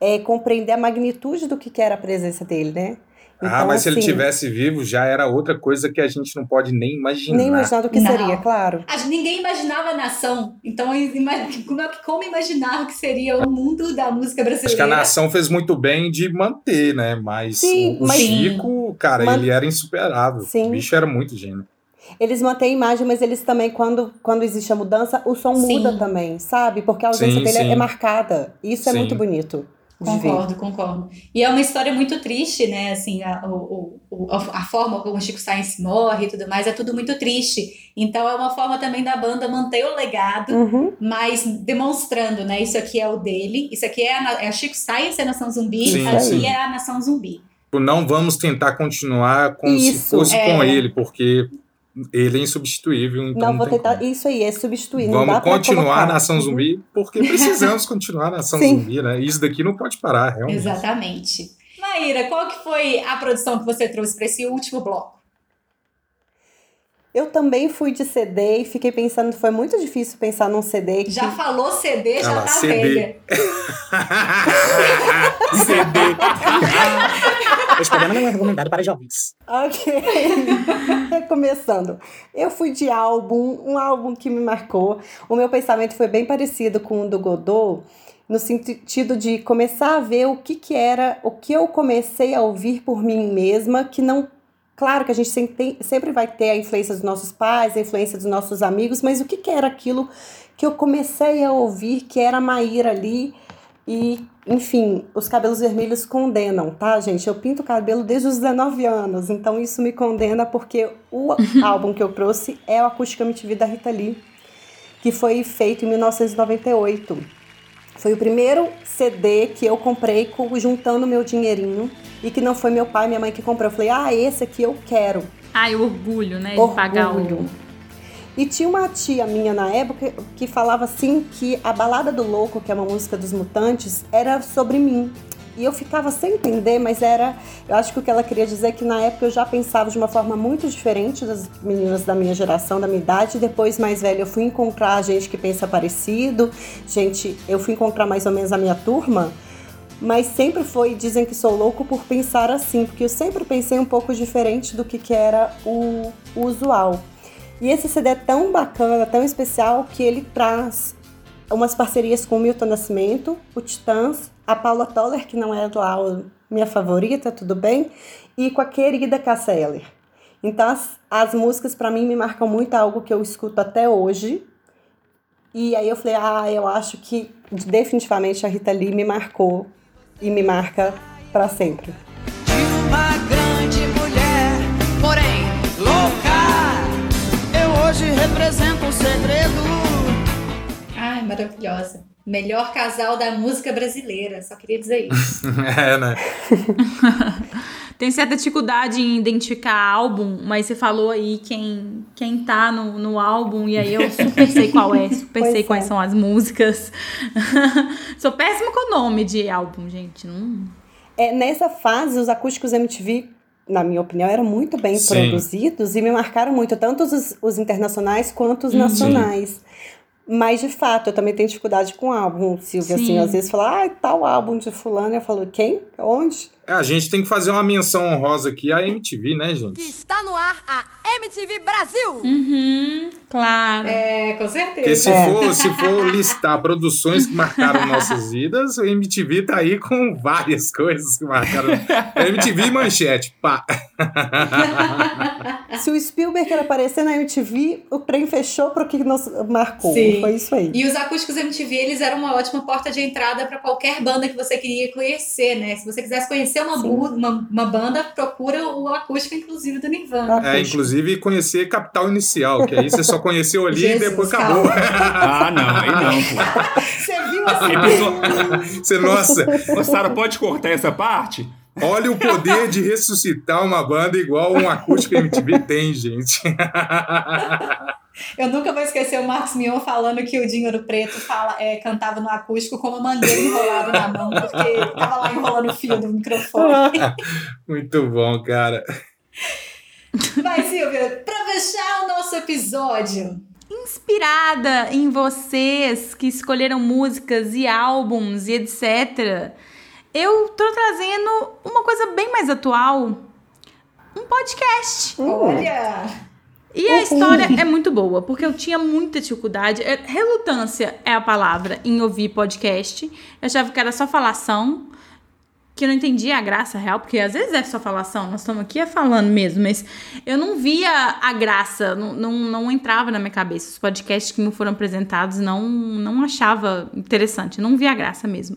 B: é, compreender a magnitude do que que era a presença dele, né?
E: Ah, mas se ele
B: assim,
E: tivesse vivo, já era outra coisa que a gente não pode nem imaginar.
B: nem imaginar do que
A: Não.
B: seria, claro.
A: A- Ninguém imaginava a nação, então ima- como, imaginar que seria o mundo da música brasileira?
E: Acho que a nação fez muito bem de manter, né? Mas
B: Sim,
E: o, o
B: mas-
E: Chico, cara,
B: Man-
E: ele era insuperável.
B: Sim.
E: O bicho era muito gênio.
B: Eles mantêm a imagem, mas eles também, quando, quando existe a mudança, o som
A: Sim.
B: muda também, sabe? Porque a ausência
E: Sim,
B: dele
E: sim.
B: é marcada. Isso é muito bonito.
A: Concordo, concordo. E é uma história muito triste, né? Assim, a, o, o, a forma como o Chico Sainz morre e tudo mais, é tudo muito triste. Então é uma forma também da banda manter o legado,
B: Uhum.
A: mas demonstrando, né? Isso aqui é o dele, isso aqui é a, na- é a Chico Sainz, é a Nação Zumbi,
E: Sim,
A: aqui
E: sim.
A: é a Nação Zumbi.
E: Não vamos tentar continuar como se
B: Isso.
E: fosse
A: É.
E: com ele, porque ele é insubstituível. Então
B: não,
E: não
B: vou tentar.
E: como.
B: Isso aí, é substituir. não dá
E: Vamos continuar
B: colocar.
E: a Nação Zumbi, porque *laughs* precisamos continuar a Nação
B: Sim.
E: Zumbi, né? Isso daqui não pode parar, realmente.
A: Exatamente. Maíra, qual que foi a produção que você trouxe para esse último bloco?
B: Eu também fui de CD e fiquei pensando, foi muito difícil pensar num CD que.
A: Já falou CD, já
E: Ah lá,
A: tá
E: CD.
A: velha. *laughs* *laughs*
E: CD.
J: Esse programa não é recomendado para jovens.
B: Ok. *laughs* Recomeçando. Eu fui de álbum, um álbum que me marcou. O meu pensamento foi bem parecido com o do Godot, no sentido de começar a ver o que, que era, o que eu comecei a ouvir por mim mesma, que não. Claro que a gente sempre, tem- sempre vai ter a influência dos nossos pais, a influência dos nossos amigos, mas o que, que era aquilo que eu comecei a ouvir, que era a Maíra ali, e, enfim, os cabelos vermelhos condenam, tá, gente? Eu pinto o cabelo desde os 19 anos, então isso me condena porque o *laughs* álbum que eu trouxe é o Acústica MTV da Rita Lee, que foi feito em 1998. Foi o primeiro CD que eu comprei com- juntando meu dinheirinho e que não foi meu pai e minha mãe que comprou. Eu falei, ah, esse aqui eu quero.
C: Ai, o orgulho, né? De pagar o.
B: E tinha uma tia minha na época que falava assim que a Balada do Louco, que é uma música dos Mutantes, era sobre mim. E eu ficava sem entender, mas era. Eu acho que o que ela queria dizer é que na época eu já pensava de uma forma muito diferente das meninas da minha geração, da minha idade. Depois, mais velha, eu fui encontrar gente que pensa parecido, gente, eu fui encontrar mais ou menos a minha turma. Mas sempre foi, dizem que sou louco por pensar assim, porque eu sempre pensei um pouco diferente do que, que era o, o usual. E esse CD é tão bacana, tão especial, que ele traz umas parcerias com o Milton Nascimento, o Titãs, a Paula Toller, que não é lá minha favorita, tudo bem, e com a querida Cássia Eller. Então as, as músicas para mim me marcam muito, é algo que eu escuto até hoje. E aí eu falei, ah, eu acho que definitivamente a Rita Lee me marcou e me marca para sempre.
I: Hoje represento um segredo.
A: Ai, maravilhosa. Melhor casal da música brasileira. Só queria dizer isso. *laughs*
E: É, né? *laughs*
C: Tem certa dificuldade em identificar álbum, mas você falou aí quem, quem tá no, no álbum, e aí eu *laughs* super sei qual é, super
B: Pois
C: sei
B: é.
C: quais são as músicas. Sou péssima com o nome de álbum, gente. Não...
B: É, nessa fase, os acústicos MTV, na minha opinião, eram muito bem
E: Sim.
B: produzidos e me marcaram muito, tanto os, os internacionais quanto os nacionais. Mas, de fato, eu também tenho dificuldade com álbum, Silvia. Assim,
C: Sim.
B: às vezes fala, ah, tal álbum de fulano. Eu falo, quem? Onde?
E: É, A gente tem que fazer uma menção honrosa aqui à MTV, né, gente?
K: Está no ar a MTV Brasil.
C: Uhum, claro.
A: É, com certeza.
E: Porque se,
B: É.
E: for, se for listar produções que marcaram nossas vidas, a MTV tá aí com várias coisas que marcaram. A MTV e manchete, pá.
B: Se o Spielberg aparecer na MTV, o trem fechou para o que nos marcou.
A: Sim.
B: Foi isso aí.
A: E os acústicos MTV, eles eram uma ótima porta de entrada para qualquer banda que você queria conhecer, né? Se você quisesse conhecer uma,
B: Sim.
A: bu- uma, uma banda, procura o acústico, inclusive, do Nirvana.
E: É, inclusive conhecer Capital Inicial, que aí você só conheceu ali
A: Jesus,
E: e depois acabou. *laughs*
D: Ah, não, aí não, pô. *laughs*
B: Você viu assim?
E: Você, nossa,
D: Ô, Sara, pode cortar essa parte?
E: olha o poder de ressuscitar uma banda igual um acústico MTV tem, gente. *laughs*
A: Eu nunca vou esquecer o Marcos Mion falando que o Dinheiro Preto fala, é, cantava no acústico com uma mangueira enrolada na mão, porque tava lá enrolando o fio do microfone. *laughs*
E: Muito bom, cara.
A: Vai, Silvia, pra fechar o nosso episódio.
C: Inspirada em vocês que escolheram músicas e álbuns e etc., eu tô trazendo uma coisa bem mais atual. Um podcast.
A: Olha!
C: E a história é muito boa, porque eu tinha muita dificuldade. é- Relutância é a palavra em ouvir podcast. Eu achava que era só falação, que eu não entendia a graça real, porque às vezes é só falação, nós estamos aqui é falando mesmo, mas eu não via a graça, não, não, não entrava na minha cabeça. Os podcasts que me foram apresentados não, não achava interessante, não via a graça mesmo.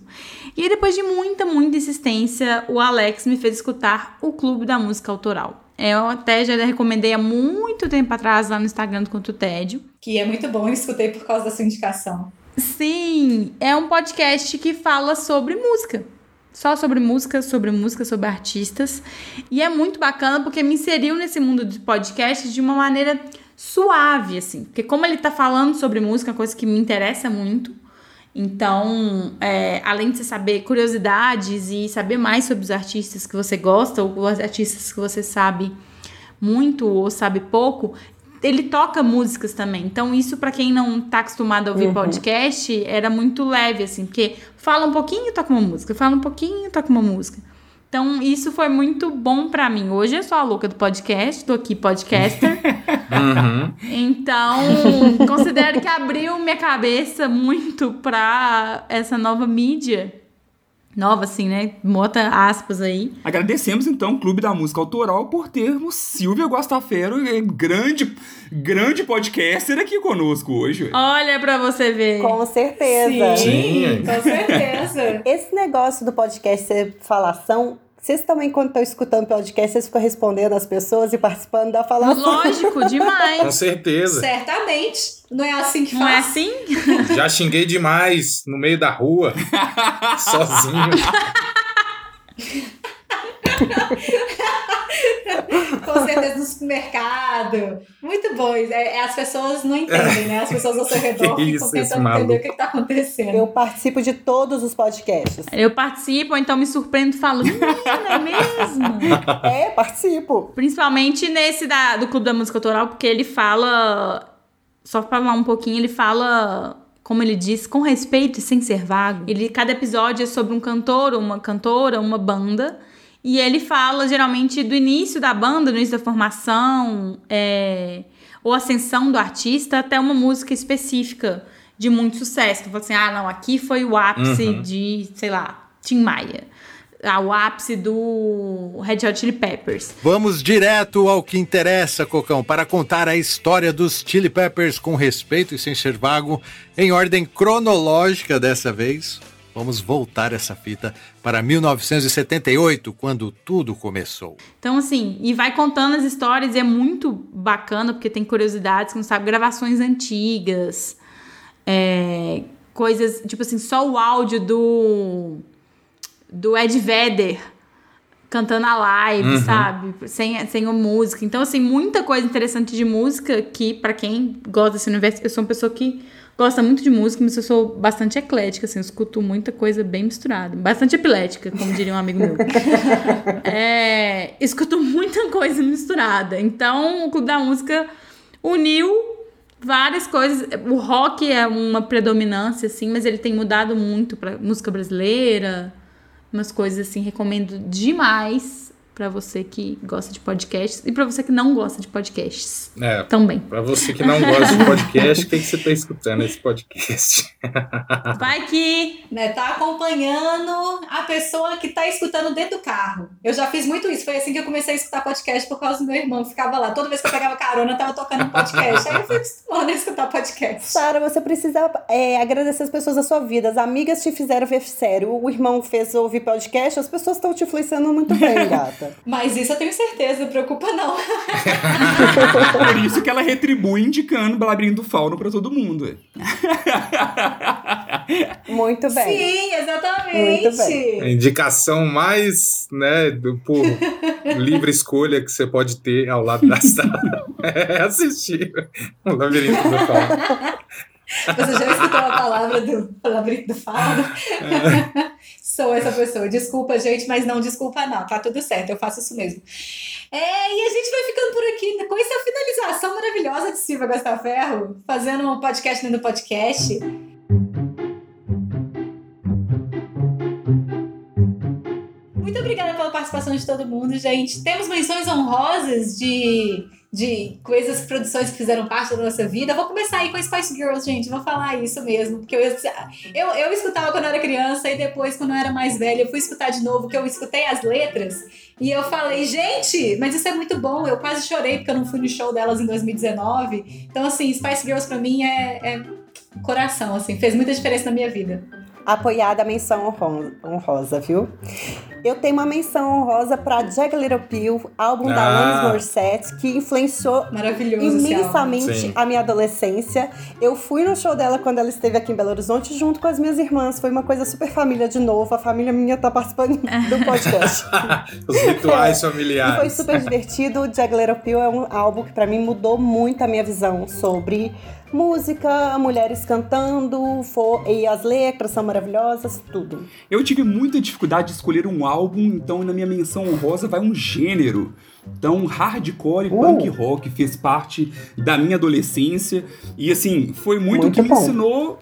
C: E aí, depois de muita, muita insistência, o Alex me fez escutar o Clube da Música Autoral. Eu até já recomendei há muito tempo atrás lá no Instagram do Conto Tédio.
A: Que é muito bom, eu escutei por causa da sua indicação.
C: Sim, é um podcast que fala sobre música. Só sobre música, sobre música, sobre artistas. E é muito bacana porque me inseriu nesse mundo de podcast de uma maneira suave, assim. Porque como ele tá falando sobre música, coisa que me interessa muito. Então, é, além de você saber curiosidades e saber mais sobre os artistas que você gosta ou os artistas que você sabe muito ou sabe pouco, ele toca músicas também. Então, isso para quem não tá acostumado a ouvir
B: Uhum.
C: podcast, era muito leve assim, porque fala um pouquinho, toca uma música, fala um pouquinho, toca uma música. Então, isso foi muito bom pra mim. Hoje eu sou a louca do podcast, tô aqui podcaster. *laughs*
E: Uhum.
C: Então, considero que abriu minha cabeça muito pra essa nova mídia. Nova, assim, né? Bota aspas aí.
D: Agradecemos então o Clube da Música Autoral por termos Silvia Guastafero, grande, grande podcaster aqui conosco hoje.
C: Olha pra você ver.
B: Com certeza.
E: Sim.
A: com certeza. *laughs*
B: Esse negócio do podcast ser falação, vocês também, quando estão escutando podcast, vocês ficam respondendo as pessoas e participando da falação.
C: Lógico, *laughs*
E: Com
C: demais.
E: certeza.
A: Certamente. Não é assim que
C: Não é
A: faz.
C: assim?
E: Já xinguei demais no meio da rua, *laughs* sozinho. *laughs*
A: Com certeza no supermercado. Muito bom. É, é, as pessoas não entendem, né? As pessoas ao seu *laughs* redor
E: Que
A: ficam tentando entender o que, que tá acontecendo.
B: Eu participo de todos os podcasts.
C: Eu participo, ou então me surpreendo e falo, menina, é mesmo? *laughs*
B: É, participo.
C: Principalmente nesse da, do Clube da Música Autoral, porque ele fala. Só pra falar um pouquinho, ele fala. Como ele diz, com respeito e sem ser vago. Ele, cada episódio é sobre um cantor, uma cantora, uma banda. E ele fala geralmente do início da banda, do início da formação, é, ou ascensão do artista, até uma música específica de muito sucesso. Então, fala assim, ah, não, aqui foi o ápice
E: Uhum.
C: de, sei lá, Tim Maia. Ah, o ápice do Red Hot Chili Peppers.
L: Vamos direto ao que interessa, Cocão, para contar a história dos Chili Peppers com respeito e sem ser vago, em ordem cronológica dessa vez. Vamos voltar essa fita para 1978, quando tudo começou.
C: Então, assim, e vai contando as histórias e é muito bacana, porque tem curiosidades, como sabe, gravações antigas, é, coisas, tipo assim, só o áudio do, do Ed Vedder cantando a live,
E: Uhum.
C: sabe? Sem, sem a música. Então, assim, muita coisa interessante de música que, pra quem gosta desse universo, eu sou uma pessoa que gosta muito de música, mas eu sou bastante eclética, assim, eu escuto muita coisa bem misturada. Bastante epilética, como diria um amigo meu. *laughs* É, escuto muita coisa misturada. Então, o Clube da Música uniu várias coisas. O rock é uma predominância, assim, mas ele tem mudado muito pra música brasileira, umas coisas assim. Recomendo demais pra você que gosta de podcasts e pra você que não gosta de podcasts
E: É,
C: também.
E: pra você que não gosta de podcast, o que, que você tá escutando esse podcast? *laughs*
C: Vai que
A: Né, tá acompanhando a pessoa que tá escutando dentro do carro. Eu já fiz muito isso. Foi assim que eu comecei a escutar podcast por causa do meu irmão. Ficava lá. Toda vez que eu pegava carona, eu tava tocando um podcast. Aí eu fui acostumando a escutar podcast.
B: Sara, você precisa é, agradecer as pessoas da sua vida. As amigas te fizeram ver sério. O irmão fez ouvir podcast. As pessoas estão te influenciando muito bem, *laughs* gata.
A: Mas isso eu tenho certeza, não preocupa não. *laughs*
D: Por isso que ela retribui indicando o labirinto do fauno pra todo mundo.
B: Muito bem.
A: Sim, exatamente.
B: Muito bem.
E: A indicação mais, né, do, por livre escolha que você pode ter ao lado da sala *laughs* é assistir o Labirinto do Fauno.
A: Você já escutou a palavra do labirinto do fauno? Sou essa pessoa. Desculpa, gente, mas não desculpa não. Tá tudo certo, eu faço isso mesmo. É, e a gente vai ficando por aqui com essa finalização maravilhosa de Silvia Gastaferro, fazendo um podcast dentro do podcast. Obrigada pela participação de todo mundo, gente. Temos menções honrosas de, de coisas, produções que fizeram parte da nossa vida. Eu vou começar aí com Spice Girls, gente. Vou falar isso mesmo. Porque eu, eu, eu escutava quando eu era criança e depois, quando eu era mais velha, eu fui escutar de novo, que eu escutei as letras. E eu falei, gente, mas isso é muito bom. Eu quase chorei porque eu não fui no show delas em 2019. Então, assim, Spice Girls pra mim é, é coração, assim. Fez muita diferença na minha vida.
B: Apoiada a menção honro- honrosa, viu? Eu tenho uma menção honrosa pra Jagged Little Pill, álbum da
E: Ah.
B: Alanis Morissette, que influenciou imensamente a minha adolescência. Eu fui no show dela quando ela esteve aqui em Belo Horizonte junto com as minhas irmãs. Foi uma coisa super família de novo. A família minha tá participando *laughs* do podcast. *laughs*
E: Os rituais
B: E foi
E: familiares.
B: super divertido. O Jagged Little Pill é um álbum que pra mim mudou muito a minha visão sobre música, mulheres cantando, fo- e as letras são maravilhosas, tudo.
D: Eu tive muita dificuldade de escolher um álbum, então na minha menção honrosa vai um gênero. Então, hardcore e
B: Uh.
D: punk rock fez parte da minha adolescência. E assim, foi muito,
B: Muito
D: o que
B: bom.
D: me ensinou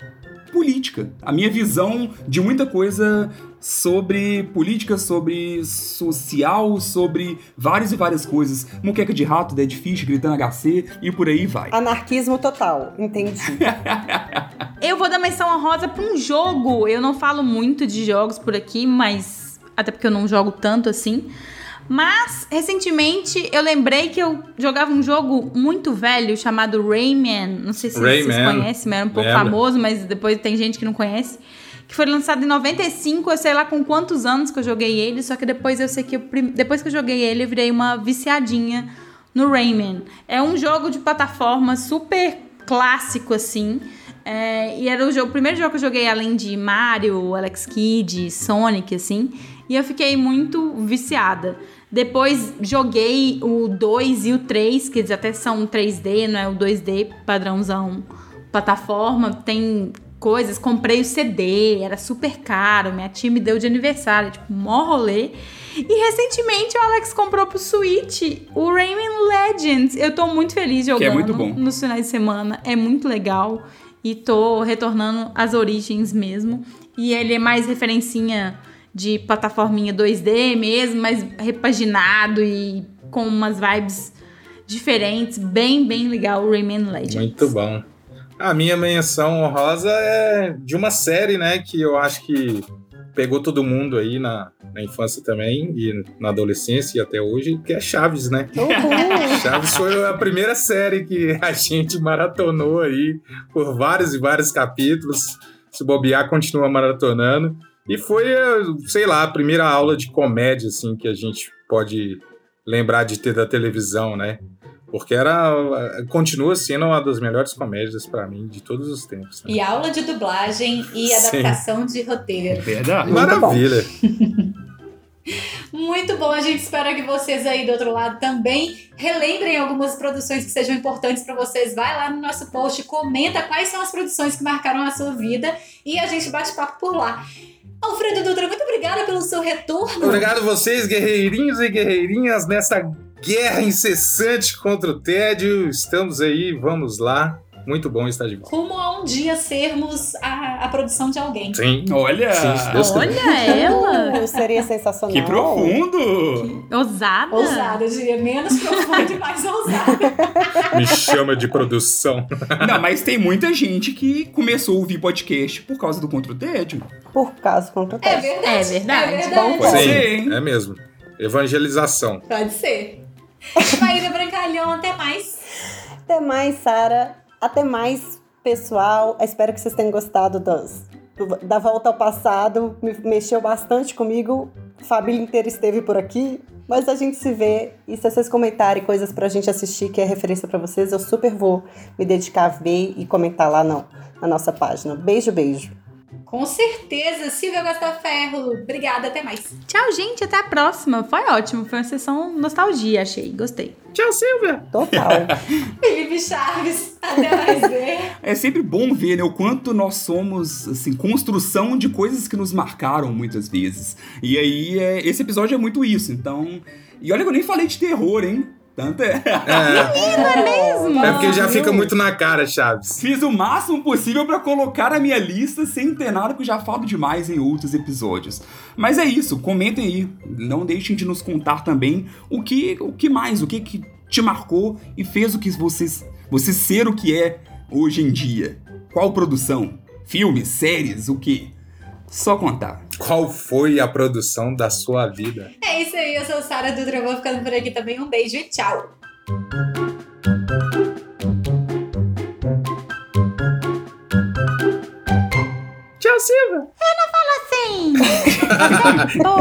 D: política. A minha visão de muita coisa sobre política, sobre social, sobre várias e várias coisas. Muqueca de rato, Dead Fish, gritando HC e por aí vai. *laughs*
B: Anarquismo total, entendi. *laughs*
C: Eu vou dar menção honrosa pra um jogo. Eu não falo muito de jogos por aqui, mas. Até porque eu não jogo tanto assim. Mas, recentemente, eu lembrei que eu jogava um jogo muito velho chamado Rayman. Não sei se vocês
E: Rayman.
C: conhecem, mas era um pouco famoso, mas depois tem gente que não conhece. Que foi lançado em 95, eu sei lá com quantos anos que eu joguei ele, só que depois eu sei que eu depois que eu joguei ele, eu virei uma viciadinha no Rayman. É um jogo de plataforma super clássico, assim. É, e era o, jogo, o primeiro jogo que eu joguei além de Mario, Alex Kidd, Sonic, assim. E eu fiquei muito viciada. Depois joguei o 2 e o 3, que eles até são 3D, não é o 2D padrãozão plataforma. Tem coisas, comprei o CD, era super caro. Minha tia me deu de aniversário, tipo, mó rolê. E recentemente o Alex comprou pro Switch o Rayman Legends. Eu tô muito feliz jogando
D: Que é muito bom.
C: nos finais de semana. É muito legal. E tô retornando às origens mesmo. E ele é mais referencinha de plataforminha 2D mesmo, mais repaginado e com umas vibes diferentes. Bem, bem legal o Rayman Legends.
E: Muito bom. A minha menção honrosa é de uma série, né, que eu acho que pegou todo mundo aí na, na infância também e na adolescência e até hoje, que é Chaves, né? *laughs* Chaves foi a primeira série que a gente maratonou aí por vários e vários capítulos. Se bobear, continua maratonando. E foi, eh, sei lá, a primeira aula de comédia, assim, que a gente pode lembrar de ter da televisão, né? Porque era. Continua sendo uma das melhores comédias pra mim de todos os tempos. né?
A: E aula de dublagem e
E: Sim.
A: adaptação de roteiro.
D: Verdade.
E: Maravilha. *laughs*
A: Muito bom, a gente espera que vocês aí do outro lado também relembrem algumas produções que sejam importantes para vocês. Vai lá no nosso post, comenta quais são as produções que marcaram a sua vida e a gente bate papo por lá. Alfredo Dutra, muito obrigada pelo seu retorno.
E: Obrigado a vocês, guerreirinhos e guerreirinhas, nessa guerra incessante contra o tédio. Estamos aí, vamos lá. Muito bom estar de volta.
A: Rumo a um dia sermos a, a produção de alguém.
E: Sim.
D: Olha!
E: Sim, Deus quiser.
C: Olha ela! *laughs*
B: Uh, seria sensacional.
D: Que profundo!
C: Ousada.
A: Ousada, eu diria menos profunda e mais ousada. *laughs*
E: Me chama de produção. *laughs*
D: Não, mas tem muita gente que começou a ouvir podcast por causa do Contra o Tédio.
B: Por caso contra o
A: É
B: teste.
A: verdade.
C: É verdade.
A: É verdade.
D: Pode
E: Sim,
D: ser, hein?
E: é mesmo. Evangelização.
A: Pode ser. Maíra Brancalhão, até mais.
B: Até mais, Sara. Até mais, pessoal. Espero que vocês tenham gostado das, da volta ao passado. Me mexeu bastante comigo. Família inteira esteve por aqui. Mas a gente se vê. E se vocês comentarem coisas pra gente assistir, que é referência pra vocês, eu super vou me dedicar a ver e comentar lá no, na nossa página. Beijo, beijo.
A: Com certeza, Silvia Gostaferro. Obrigada, até mais.
C: Tchau, gente. Até a próxima. Foi ótimo. Foi uma sessão nostalgia, achei. Gostei.
E: Tchau, Silvia.
B: Total. *laughs*
A: Felipe Chaves, até mais ver.
D: É sempre bom ver né, o quanto nós somos, assim, construção de coisas que nos marcaram muitas vezes. E aí, é, esse episódio é muito isso, então... E olha que eu nem falei de terror, hein? Tanto é...
E: É porque já fica muito na cara, Chaves.
D: Fiz o máximo possível pra colocar na minha lista sem ter nada que eu já falo demais em outros episódios. Mas é isso, comentem aí. Não deixem de nos contar também o que, o que mais, o que, que te marcou e fez o que vocês, você ser o que é hoje em dia. Qual produção? Filmes, séries, o quê? Só contar.
E: Qual foi a produção da sua vida?
A: É isso aí, eu sou Sara Dutra, vou ficando por aqui também. Um beijo e tchau.
E: Tchau, Silvia.
C: Sim! Pô,